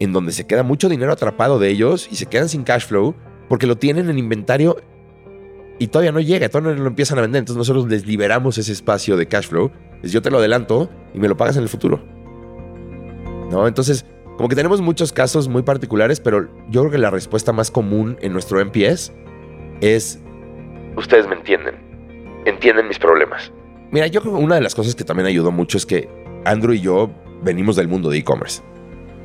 S1: en donde se queda mucho dinero atrapado de ellos y se quedan sin cash flow porque lo tienen en inventario y todavía no llega, todavía no lo empiezan a vender. Entonces nosotros les liberamos ese espacio de cash flow. Es yo te lo adelanto y me lo pagas en el futuro. ¿No? Entonces, como que tenemos muchos casos muy particulares, pero yo creo que la respuesta más común en nuestro MPS es...
S2: Ustedes me entienden. Entienden mis problemas.
S1: Mira, yo creo que una de las cosas que también ayudó mucho es que Andrew y yo venimos del mundo de e-commerce.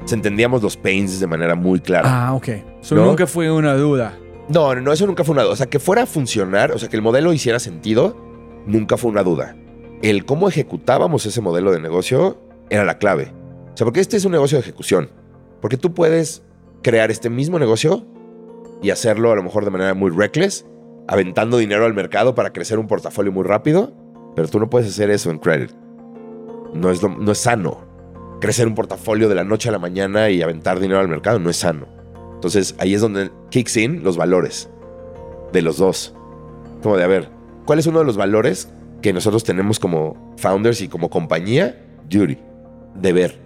S1: Se entendíamos los pains de manera muy clara.
S3: Ah, ok. Eso
S1: ¿No?
S3: nunca fue una duda.
S1: No, no, eso nunca fue una duda. O sea, que fuera a funcionar, o sea, que el modelo hiciera sentido, nunca fue una duda. El cómo ejecutábamos ese modelo de negocio era la clave. O sea, porque este es un negocio de ejecución. Porque tú puedes crear este mismo negocio y hacerlo a lo mejor de manera muy reckless, aventando dinero al mercado para crecer un portafolio muy rápido, pero tú no puedes hacer eso en credit. No es, lo- no es sano. Crecer un portafolio de la noche a la mañana y aventar dinero al mercado no es sano. Entonces ahí es donde kicks in los valores de los dos. Como de, a ver, ¿cuál es uno de los valores que nosotros tenemos como founders y como compañía? Duty, deber,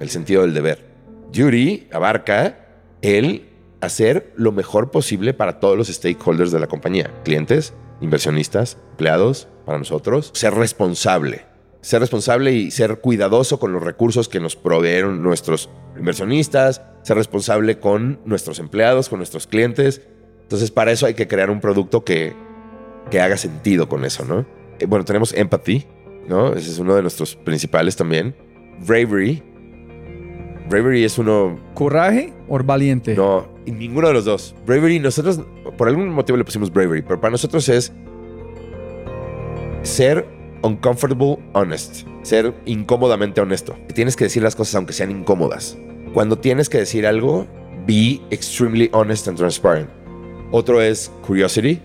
S1: el sentido del deber. Duty abarca el hacer lo mejor posible para todos los stakeholders de la compañía, clientes, inversionistas, empleados, para nosotros, ser responsable. Ser responsable y ser cuidadoso con los recursos que nos proveyeron nuestros inversionistas, ser responsable con nuestros empleados, con nuestros clientes. Entonces, para eso hay que crear un producto que, que haga sentido con eso, ¿no? Eh, Bueno, tenemos empathy, ¿no? Ese es uno de nuestros principales también. Bravery. Bravery es uno
S3: ¿Coraje o valiente?
S1: no, ninguno de los dos. Bravery, nosotros, por algún motivo le pusimos bravery, pero para nosotros es ser uncomfortable honest, ser incómodamente honesto. Tienes que decir las cosas aunque sean incómodas. Cuando tienes que decir algo, be extremely honest and transparent. Otro es curiosity.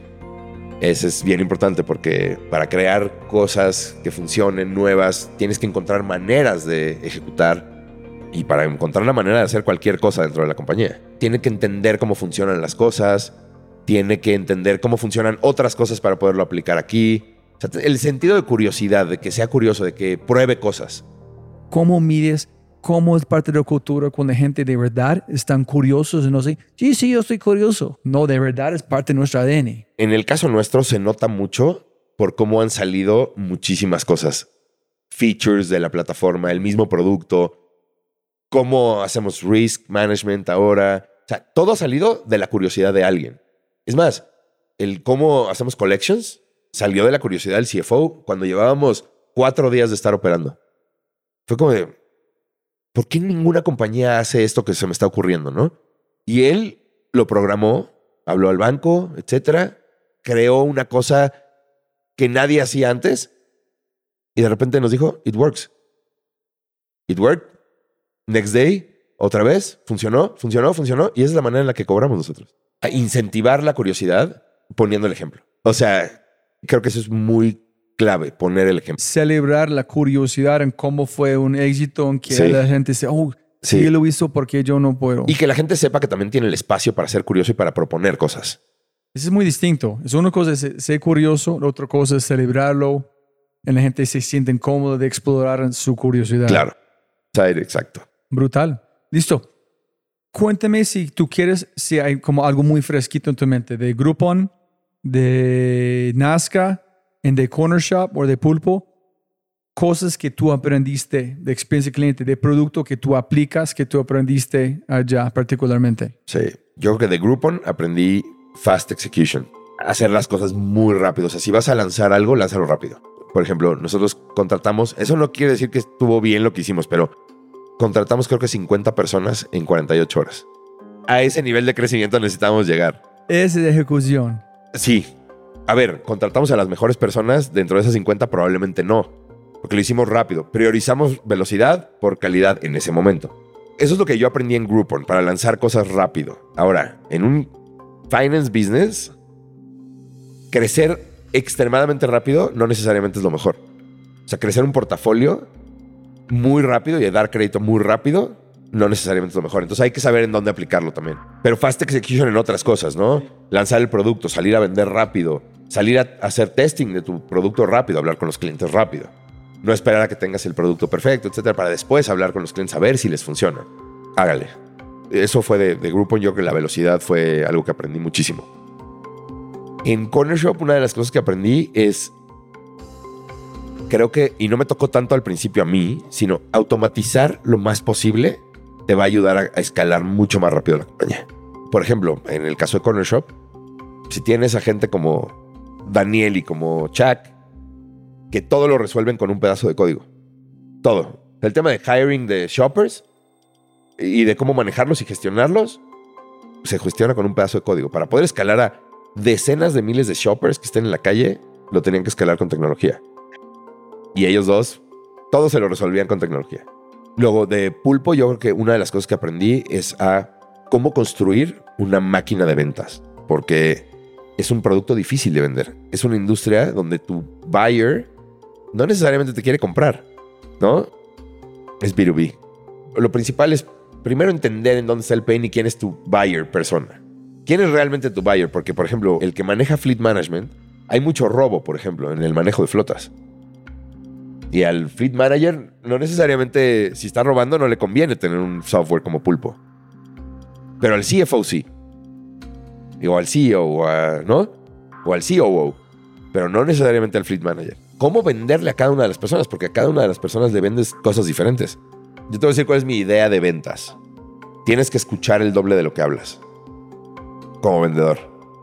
S1: Ese es bien importante porque para crear cosas que funcionen nuevas, tienes que encontrar maneras de ejecutar y para encontrar una manera de hacer cualquier cosa dentro de la compañía. Tiene que entender cómo funcionan las cosas, tiene que entender cómo funcionan otras cosas para poderlo aplicar aquí. O sea, el sentido de curiosidad, de que sea curioso, de que pruebe cosas.
S3: ¿Cómo mides cómo es parte de la cultura cuando la gente de verdad están curiosos y no sé, sí, sí, yo estoy curioso? No, de verdad es parte de nuestro ADN.
S1: En el caso nuestro se nota mucho por cómo han salido muchísimas cosas. Features de la plataforma, el mismo producto, cómo hacemos risk management ahora. O sea, todo ha salido de la curiosidad de alguien. Es más, el cómo hacemos collections salió de la curiosidad del CFO cuando llevábamos cuatro días de estar operando. Fue como de, ¿por qué ninguna compañía hace esto que se me está ocurriendo, no? Y él lo programó, habló al banco, etcétera, creó una cosa que nadie hacía antes y de repente nos dijo, it works. It worked. Next day, otra vez, funcionó, funcionó, funcionó y esa es la manera en la que cobramos nosotros. A incentivar la curiosidad poniendo el ejemplo. O sea, creo que eso es muy clave, poner el ejemplo.
S3: Celebrar la curiosidad en cómo fue un éxito, en que
S1: Sí.
S3: la gente dice, oh,
S1: Sí.
S3: él lo hizo, ¿por qué yo no puedo?
S1: Y que la gente sepa que también tiene el espacio para ser curioso y para proponer cosas.
S3: Eso es muy distinto. Es una cosa es ser curioso, la otra cosa es celebrarlo. Y la gente se siente cómoda de explorar su curiosidad.
S1: Claro. Exacto.
S3: Brutal. Listo. Cuéntame si tú quieres, si hay como algo muy fresquito en tu mente de Groupon, de Nazca, en de Corner Shop o de Pulpo. Cosas que tú aprendiste de experiencia cliente, de producto que tú aplicas, que tú aprendiste allá particularmente.
S1: Sí. Yo creo que de Groupon aprendí fast execution. Hacer las cosas muy rápido. O sea, si vas a lanzar algo, lánzalo rápido. Por ejemplo, nosotros contratamos, eso no quiere decir que estuvo bien lo que hicimos, pero contratamos creo que 50 personas en 48 horas. A ese nivel de crecimiento necesitamos llegar.
S3: Es de ejecución.
S1: Sí. A ver, contratamos a las mejores personas dentro de esas 50, probablemente no. Porque lo hicimos rápido. Priorizamos velocidad por calidad en ese momento. Eso es lo que yo aprendí en Groupon para lanzar cosas rápido. Ahora, en un finance business, crecer extremadamente rápido no necesariamente es lo mejor. O sea, crecer un portafolio muy rápido y dar crédito muy rápido no necesariamente es lo mejor. Entonces hay que saber en dónde aplicarlo también. Pero fast execution en otras cosas, ¿no? Lanzar el producto, salir a vender rápido, salir a hacer testing de tu producto rápido, hablar con los clientes rápido. No esperar a que tengas el producto perfecto, etcétera, para después hablar con los clientes a ver si les funciona. Hágale. Eso fue de, de Groupon. Yo creo que la velocidad fue algo que aprendí muchísimo. En Corner Shop, una de las cosas que aprendí es creo que, y no me tocó tanto al principio a mí, sino automatizar lo más posible te va a ayudar a, escalar mucho más rápido la compañía. Por ejemplo, en el caso de Corner Shop, si tienes a gente como Daniel y como Chuck, que todo lo resuelven con un pedazo de código. Todo. El tema de hiring de shoppers y de cómo manejarlos y gestionarlos se gestiona con un pedazo de código. Para poder escalar a decenas de miles de shoppers que estén en la calle, lo tenían que escalar con tecnología. Y ellos dos, todo se lo resolvían con tecnología. Luego de Pulpo, yo creo que una de las cosas que aprendí es a cómo construir una máquina de ventas. Porque es un producto difícil de vender. Es una industria donde tu buyer no necesariamente te quiere comprar, ¿no? Es B2B. Lo principal es primero entender en dónde está el pain y quién es tu buyer persona. ¿Quién es realmente tu buyer? Porque, por ejemplo, el que maneja fleet management, hay mucho robo, por ejemplo, en el manejo de flotas. Y al fleet manager, no necesariamente, si está robando, no le conviene tener un software como Pulpo. Pero al CFO sí. O al CEO, ¿no? O al COO. Pero no necesariamente al fleet manager. ¿Cómo venderle a cada una de las personas? Porque a cada una de las personas le vendes cosas diferentes. Yo te voy a decir cuál es mi idea de ventas. Tienes que escuchar el doble de lo que hablas. Como vendedor.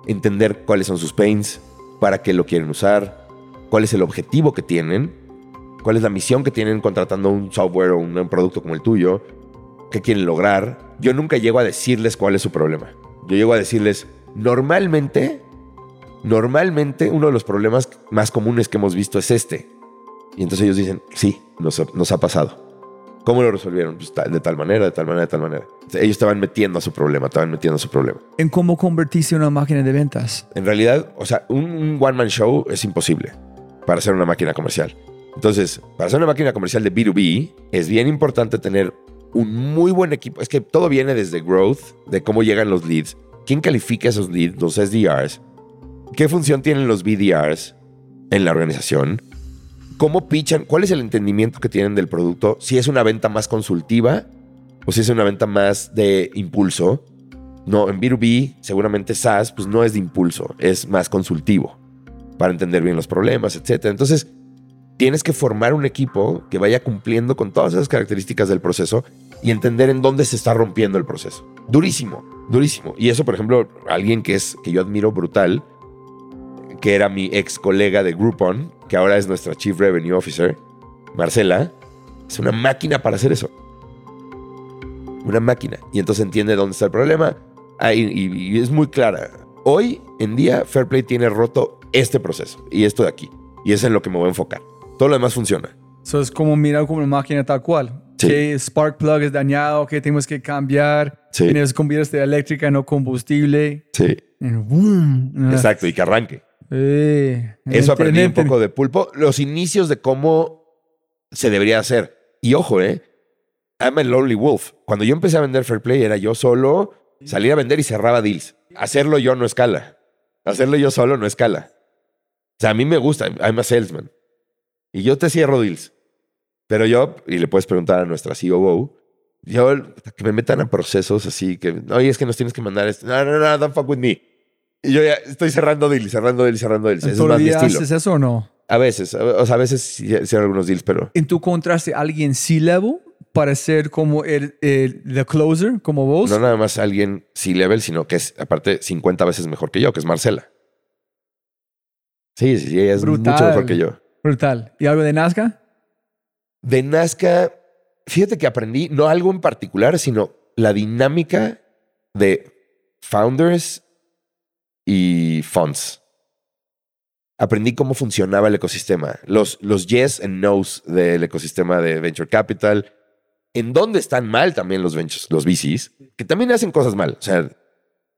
S1: Entender cuáles son sus pains, para qué lo quieren usar, cuál es el objetivo que tienen, cuál es la misión que tienen contratando un software o un, un producto como el tuyo, qué quieren lograr. Yo nunca llego a decirles cuál es su problema. Yo llego a decirles, normalmente, normalmente uno de los problemas más comunes que hemos visto es este. Y entonces ellos dicen, sí, nos, ha- nos ha pasado. ¿Cómo lo resolvieron? Pues, de tal manera, de tal manera, de tal manera. Ellos estaban metiendo a su problema, estaban metiendo a su problema.
S3: ¿En cómo convertirse en una máquina de ventas?
S1: En realidad, o sea, un, un one-man show es imposible para hacer una máquina comercial. Entonces, para hacer una máquina comercial de B2B, es bien importante tener un muy buen equipo. Es que todo viene desde growth, de cómo llegan los leads, quién califica esos leads, los SDRs, qué función tienen los BDRs en la organización, cómo pichan, cuál es el entendimiento que tienen del producto, si es una venta más consultiva o si es una venta más de impulso. No, en B2B, seguramente SaaS, pues no es de impulso, es más consultivo para entender bien los problemas, etc. Entonces, tienes que formar un equipo que vaya cumpliendo con todas esas características del proceso y entender en dónde se está rompiendo el proceso. Durísimo, durísimo. Y eso, por ejemplo, alguien que es que yo admiro brutal, que era mi ex colega de Groupon, que ahora es nuestra Chief Revenue Officer, Marcela, es una máquina para hacer eso. Una máquina. Y entonces entiende dónde está el problema. Ahí, y, y es muy clara. Hoy en día, Fairplay tiene roto este proceso y esto de aquí. Y es en lo que me voy a enfocar. Todo lo demás funciona.
S3: Eso es como mirar como una máquina tal cual.
S1: Sí.
S3: Que spark plug es dañado, que tenemos que cambiar.
S1: Sí.
S3: Tienes convierte de eléctrica, no combustible.
S1: Sí.
S3: Y.
S1: Exacto, y que arranque.
S3: Eh,
S1: Eso aprendí un poco de pulpo. Los inicios de cómo se debería hacer. Y ojo, ¿eh? I'm a lonely wolf. Cuando yo empecé a vender Fairplay era yo solo, salir a vender y cerraba deals. Hacerlo yo no escala. Hacerlo yo solo no escala. O sea, a mí me gusta. I'm a salesman. Y yo te cierro deals. Pero yo, y le puedes preguntar a nuestra COO, yo que me metan a procesos así que, oye, es que nos tienes que mandar esto. No, no, no, don't fuck with me. Y yo ya estoy cerrando deals, cerrando deals, cerrando deals. Ese es
S3: ¿Todo
S1: más
S3: el
S1: mi
S3: día
S1: estilo.
S3: haces eso o no?
S1: A veces, o sea, a veces cierro algunos deals, pero
S3: ¿En tu contraste alguien C-level para ser como el, el the closer, como vos?
S1: no nada más alguien C-level, sino que es aparte 50 veces mejor que yo, que es Marcela. Sí, sí, sí, ella es
S3: Brutal.
S1: mucho mejor que yo.
S3: Brutal. ¿Y algo de Nazca?
S1: De Nazca, fíjate que aprendí no algo en particular, sino la dinámica de founders y funds. Aprendí cómo funcionaba el ecosistema, los, los yes and nos del ecosistema de venture capital, en dónde están mal también los ventures, los VCs, que también hacen cosas mal. O sea,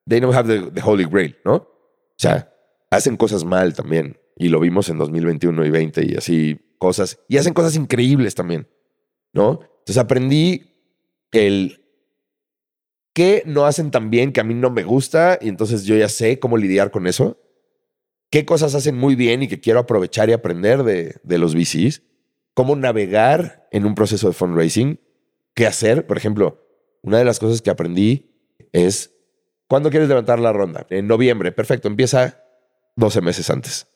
S1: they don't have the, the holy grail, ¿no? O sea, hacen cosas mal también. Y lo vimos en 2021 y 20 y así cosas. Y hacen cosas increíbles también, ¿no? Entonces aprendí el qué no hacen tan bien que a mí no me gusta y entonces yo ya sé cómo lidiar con eso. ¿Qué cosas hacen muy bien y que quiero aprovechar y aprender de, de los VCs? ¿Cómo navegar en un proceso de fundraising? ¿Qué hacer? Por ejemplo, una de las cosas que aprendí es, ¿cuándo quieres levantar la ronda? En noviembre, perfecto, empieza 12 meses antes.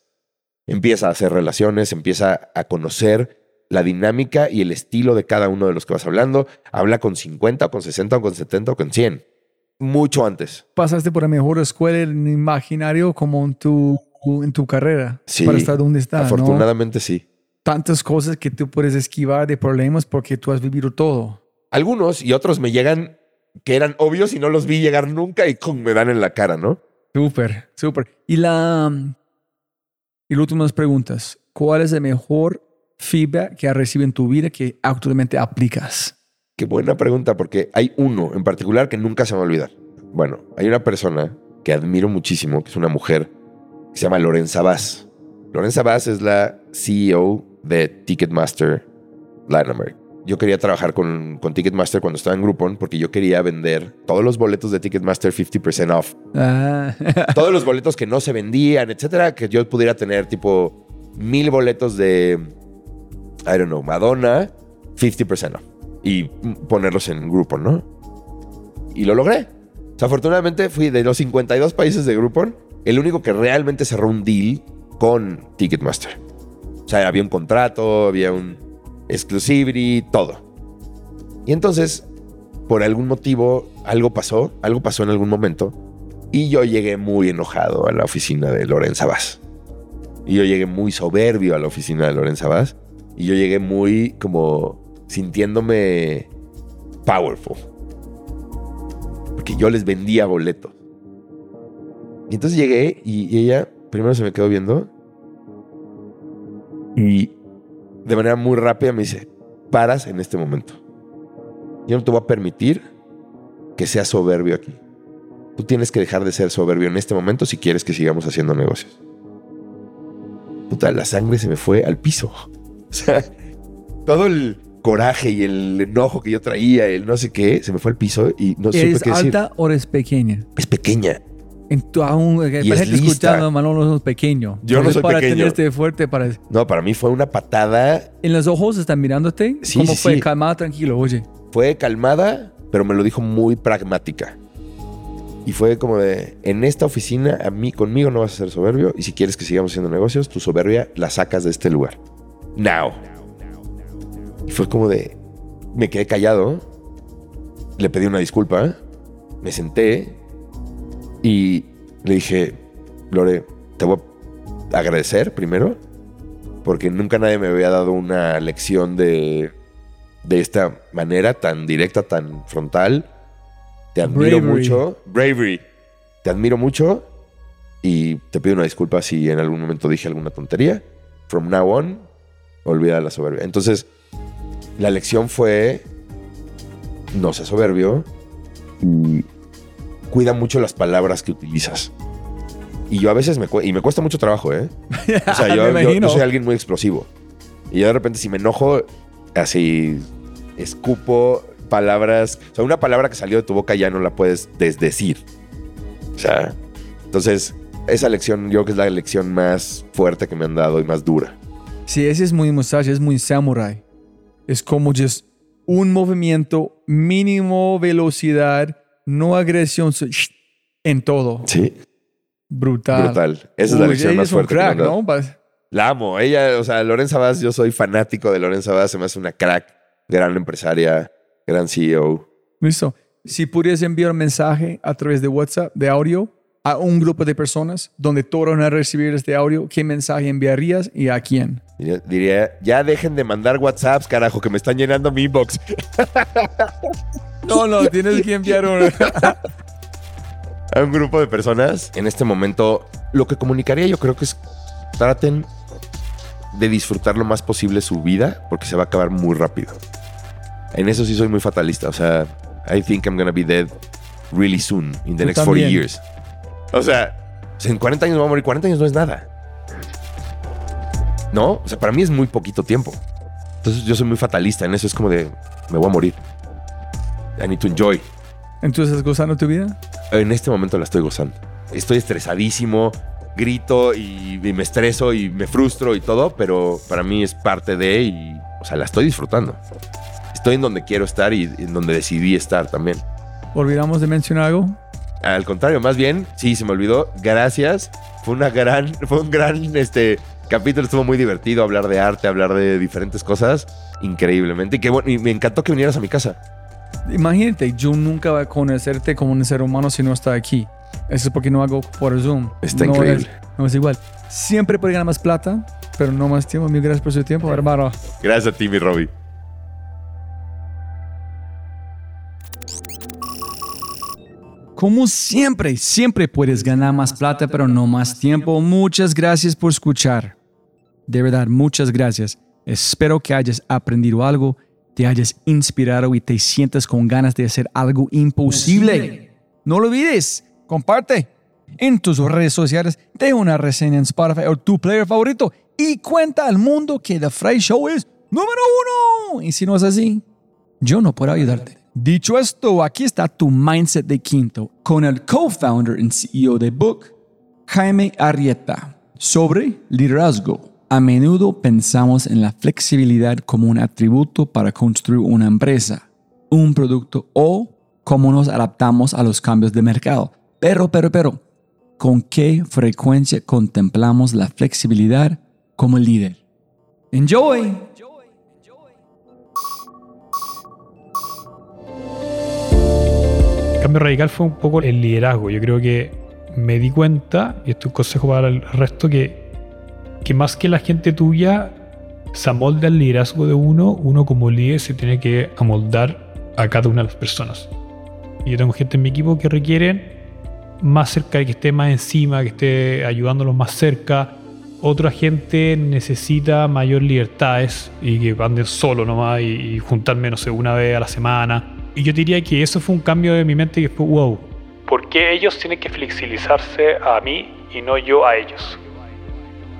S1: Empieza a hacer relaciones, empieza a conocer la dinámica y el estilo de cada uno de los que vas hablando. Habla con 50 o con 60 o con 70 o con 100. Mucho antes.
S3: Pasaste por la mejor escuela en imaginario como en tu, en tu carrera
S1: Sí,
S3: para estar donde estás. ¿no?
S1: Afortunadamente sí.
S3: Tantas cosas que tú puedes esquivar de problemas porque tú has vivido todo.
S1: Algunos y otros me llegan que eran obvios y no los vi llegar nunca y me dan en la cara, ¿no?
S3: Súper, súper. Y la y las últimas preguntas. ¿Cuál es el mejor feedback que has recibido en tu vida que actualmente aplicas?
S1: Qué buena pregunta, porque hay uno en particular que nunca se va a olvidar. Bueno, hay una persona que admiro muchísimo, que es una mujer, que se llama Lorenza Vaz. Lorenza Vaz es la CEO de Ticketmaster Latin America. Yo quería trabajar con, con Ticketmaster cuando estaba en Groupon porque yo quería vender todos los boletos de Ticketmaster 50% off.
S3: Ah,
S1: Todos los boletos que no se vendían, etcétera, que yo pudiera tener tipo mil boletos de, I don't know, Madonna, 50% off. Y ponerlos en Groupon, ¿no? Y lo logré. O sea, afortunadamente fui de los 52 países de Groupon, el único que realmente cerró un deal con Ticketmaster. O sea, había un contrato, había un exclusivity, todo. Y entonces, por algún motivo, algo pasó, algo pasó en algún momento, y yo llegué muy enojado a la oficina de Lorenza Vaz. Y yo llegué muy soberbio a la oficina de Lorenza Vaz. Y yo llegué muy como sintiéndome powerful. Porque yo les vendía boletos. Y entonces llegué y, y ella primero se me quedó viendo. Y de manera muy rápida me dice, paras en este momento. Yo no te voy a permitir que seas soberbio aquí. Tú tienes que dejar de ser soberbio en este momento si quieres que sigamos haciendo negocios. Puta, la sangre se me fue al piso. [LAUGHS] O sea, todo el coraje y el enojo que yo traía, el no sé qué, se me fue al piso y no supe
S3: ¿Eres
S1: qué decir.
S3: alta o eres pequeña?
S1: Es pequeña.
S3: En tu, aún,
S1: es
S3: para gente
S1: lista.
S3: escuchando, Manolo no es pequeño.
S1: Yo no soy
S3: para
S1: pequeño.
S3: tenerte fuerte para...
S1: No, para mí fue una patada.
S3: En los ojos están mirándote.
S1: Sí,
S3: ¿Cómo
S1: sí,
S3: fue?
S1: sí.
S3: Calmada, tranquilo, oye.
S1: Fue calmada, pero me lo dijo muy pragmática. Y fue como de, en esta oficina, a mí, conmigo no vas a ser soberbio. Y si quieres que sigamos haciendo negocios, tu soberbia la sacas de este lugar. Now. Y fue como de, me quedé callado. Le pedí una disculpa. Me senté. Y le dije, Lore, te voy a agradecer primero. Porque nunca nadie me había dado una lección de, de esta manera tan directa, tan frontal. Te admiro
S3: Bravery.
S1: mucho. Bravery. Te admiro mucho. Y te pido una disculpa si en algún momento dije alguna tontería. From now on, olvida la soberbia. Entonces, la lección fue: no seas soberbio y cuida mucho las palabras que utilizas. Y yo a veces me, y me cuesta mucho trabajo, ¿eh? [LAUGHS] O sea, yo, yo- soy alguien muy explosivo. Y yo de repente si me enojo, así escupo palabras. O sea, una palabra que salió de tu boca ya no la puedes desdecir. O sea, entonces esa lección yo creo que es la lección más fuerte que me han dado y más dura.
S3: Sí, ese es muy mustache, es muy samurai. Es como just un movimiento, mínimo velocidad, no agresión, en todo.
S1: Sí,
S3: Brutal.
S1: brutal. Esa es la lección más fuerte.
S3: crack. ¿no?
S1: La amo. Ella, o sea, Lorenza Vaz, yo soy fanático de Lorenza Vaz. Se me hace una crack, gran empresaria, gran CEO.
S3: Listo. Si pudieras enviar un mensaje a través de WhatsApp, de audio, a un grupo de personas donde todos van a recibir este audio, ¿qué mensaje enviarías y a quién?
S1: Diría, diría, ya dejen de mandar WhatsApps, carajo, que me están llenando mi inbox. [LAUGHS]
S3: No, no, [LAUGHS] tienes que enviar un... [LAUGHS]
S1: a un grupo de personas. En este momento, lo que comunicaría yo creo que es traten de disfrutar lo más posible su vida porque se va a acabar muy rápido. En eso sí soy muy fatalista. O sea, I think I'm gonna be dead really soon, in the
S3: Tú
S1: next 40
S3: también.
S1: years. O sea, en 40 años me voy a morir. 40 años no es nada. ¿No? O sea, para mí es muy poquito tiempo. Entonces yo soy muy fatalista en eso. Es como de, me voy a morir. I need to enjoy.
S3: Entonces, ¿estás gozando tu vida?
S1: En este momento la estoy gozando. Estoy estresadísimo, grito y, y me estreso y me frustro y todo, pero para mí es parte de y, o sea, la estoy disfrutando. Estoy en donde quiero estar y en donde decidí estar también.
S3: ¿Olvidamos de mencionar algo?
S1: Al contrario, más bien, sí, se me olvidó. Gracias. Fue una gran, [LAUGHS] fue un gran este, capítulo. Estuvo muy divertido hablar de arte, hablar de diferentes cosas. Increíblemente. Y, qué bueno, y me encantó que vinieras a mi casa.
S3: Imagínate, yo nunca voy a conocerte como un ser humano si no está aquí. Eso es porque no hago por Zoom.
S1: Está
S3: No
S1: increíble.
S3: es- no es igual. Siempre puede ganar más plata, pero no más tiempo. Mil gracias por su tiempo, hermano.
S1: Gracias a ti, mi Robbie.
S3: Como siempre, siempre puedes ganar más plata, pero no más tiempo. Muchas gracias por escuchar. De verdad, muchas gracias. Espero que hayas aprendido algo, te hayas inspirado y te sientas con ganas de hacer algo imposible. No lo olvides, comparte en tus redes sociales, de una reseña en Spotify o tu player favorito y cuenta al mundo que The Fry Show es número uno. Y si no es así, yo no puedo ayudarte. Dicho esto, aquí está tu mindset de quinto con el co-founder y CEO de Book, Jaime Arrieta, sobre liderazgo. A menudo pensamos en la flexibilidad como un atributo para construir una empresa, un producto o cómo nos adaptamos a los cambios de mercado. Pero, pero, pero, ¿con qué frecuencia contemplamos la flexibilidad como líder? Enjoy!
S5: El cambio radical fue un poco el liderazgo. Yo creo que me di cuenta, y esto es un consejo para el resto, que, que más que la gente tuya se amolda el liderazgo de uno, uno como líder se tiene que amoldar a cada una de las personas. Y yo tengo gente en mi equipo que requieren más cerca, que esté más encima, que esté ayudándolos más cerca. Otra gente necesita mayor libertades y que anden solo nomás y, y juntar menos una vez a la semana. Y yo diría que eso fue un cambio de mi mente que fue wow.
S4: ¿Por qué ellos tienen que flexibilizarse a mí y no yo a ellos?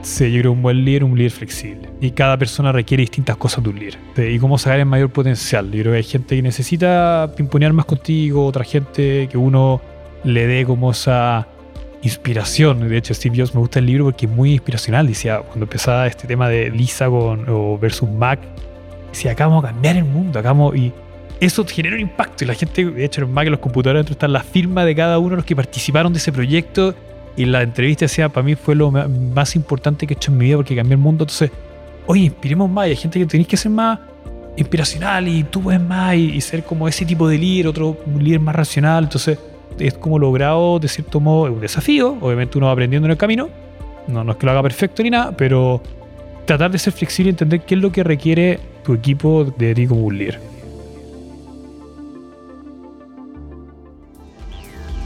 S5: Sí, yo creo un buen líder, un líder flexible. Y cada persona requiere distintas cosas de un líder. Y cómo sacar el mayor potencial. Yo creo que hay gente que necesita pimponear más contigo, otra gente que uno le dé como esa inspiración. De hecho, Steve Jobs me gusta el libro porque es muy inspiracional. Decía, cuando empezaba este tema de Lisa con, o versus Mac, decía, acá vamos a cambiar el mundo, acá vamos... Y eso genera un impacto. Y la gente, de hecho, en Mac, en los computadores, dentro está la firma de cada uno de los que participaron de ese proyecto. Y la entrevista decía, para mí fue lo más importante que he hecho en mi vida porque cambió el mundo. Entonces, oye, inspiremos más. Y hay gente que tenéis que ser más inspiracional y tú puedes más y, ser como ese tipo de líder, otro líder más racional. Entonces, es como logrado, de cierto modo, un desafío. Obviamente uno va aprendiendo en el camino. No, no es que lo haga perfecto ni nada, pero tratar de ser flexible y entender qué es lo que requiere tu equipo de ti como un líder.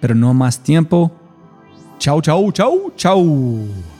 S3: pero no más tiempo. Chau, chau, chau, chau.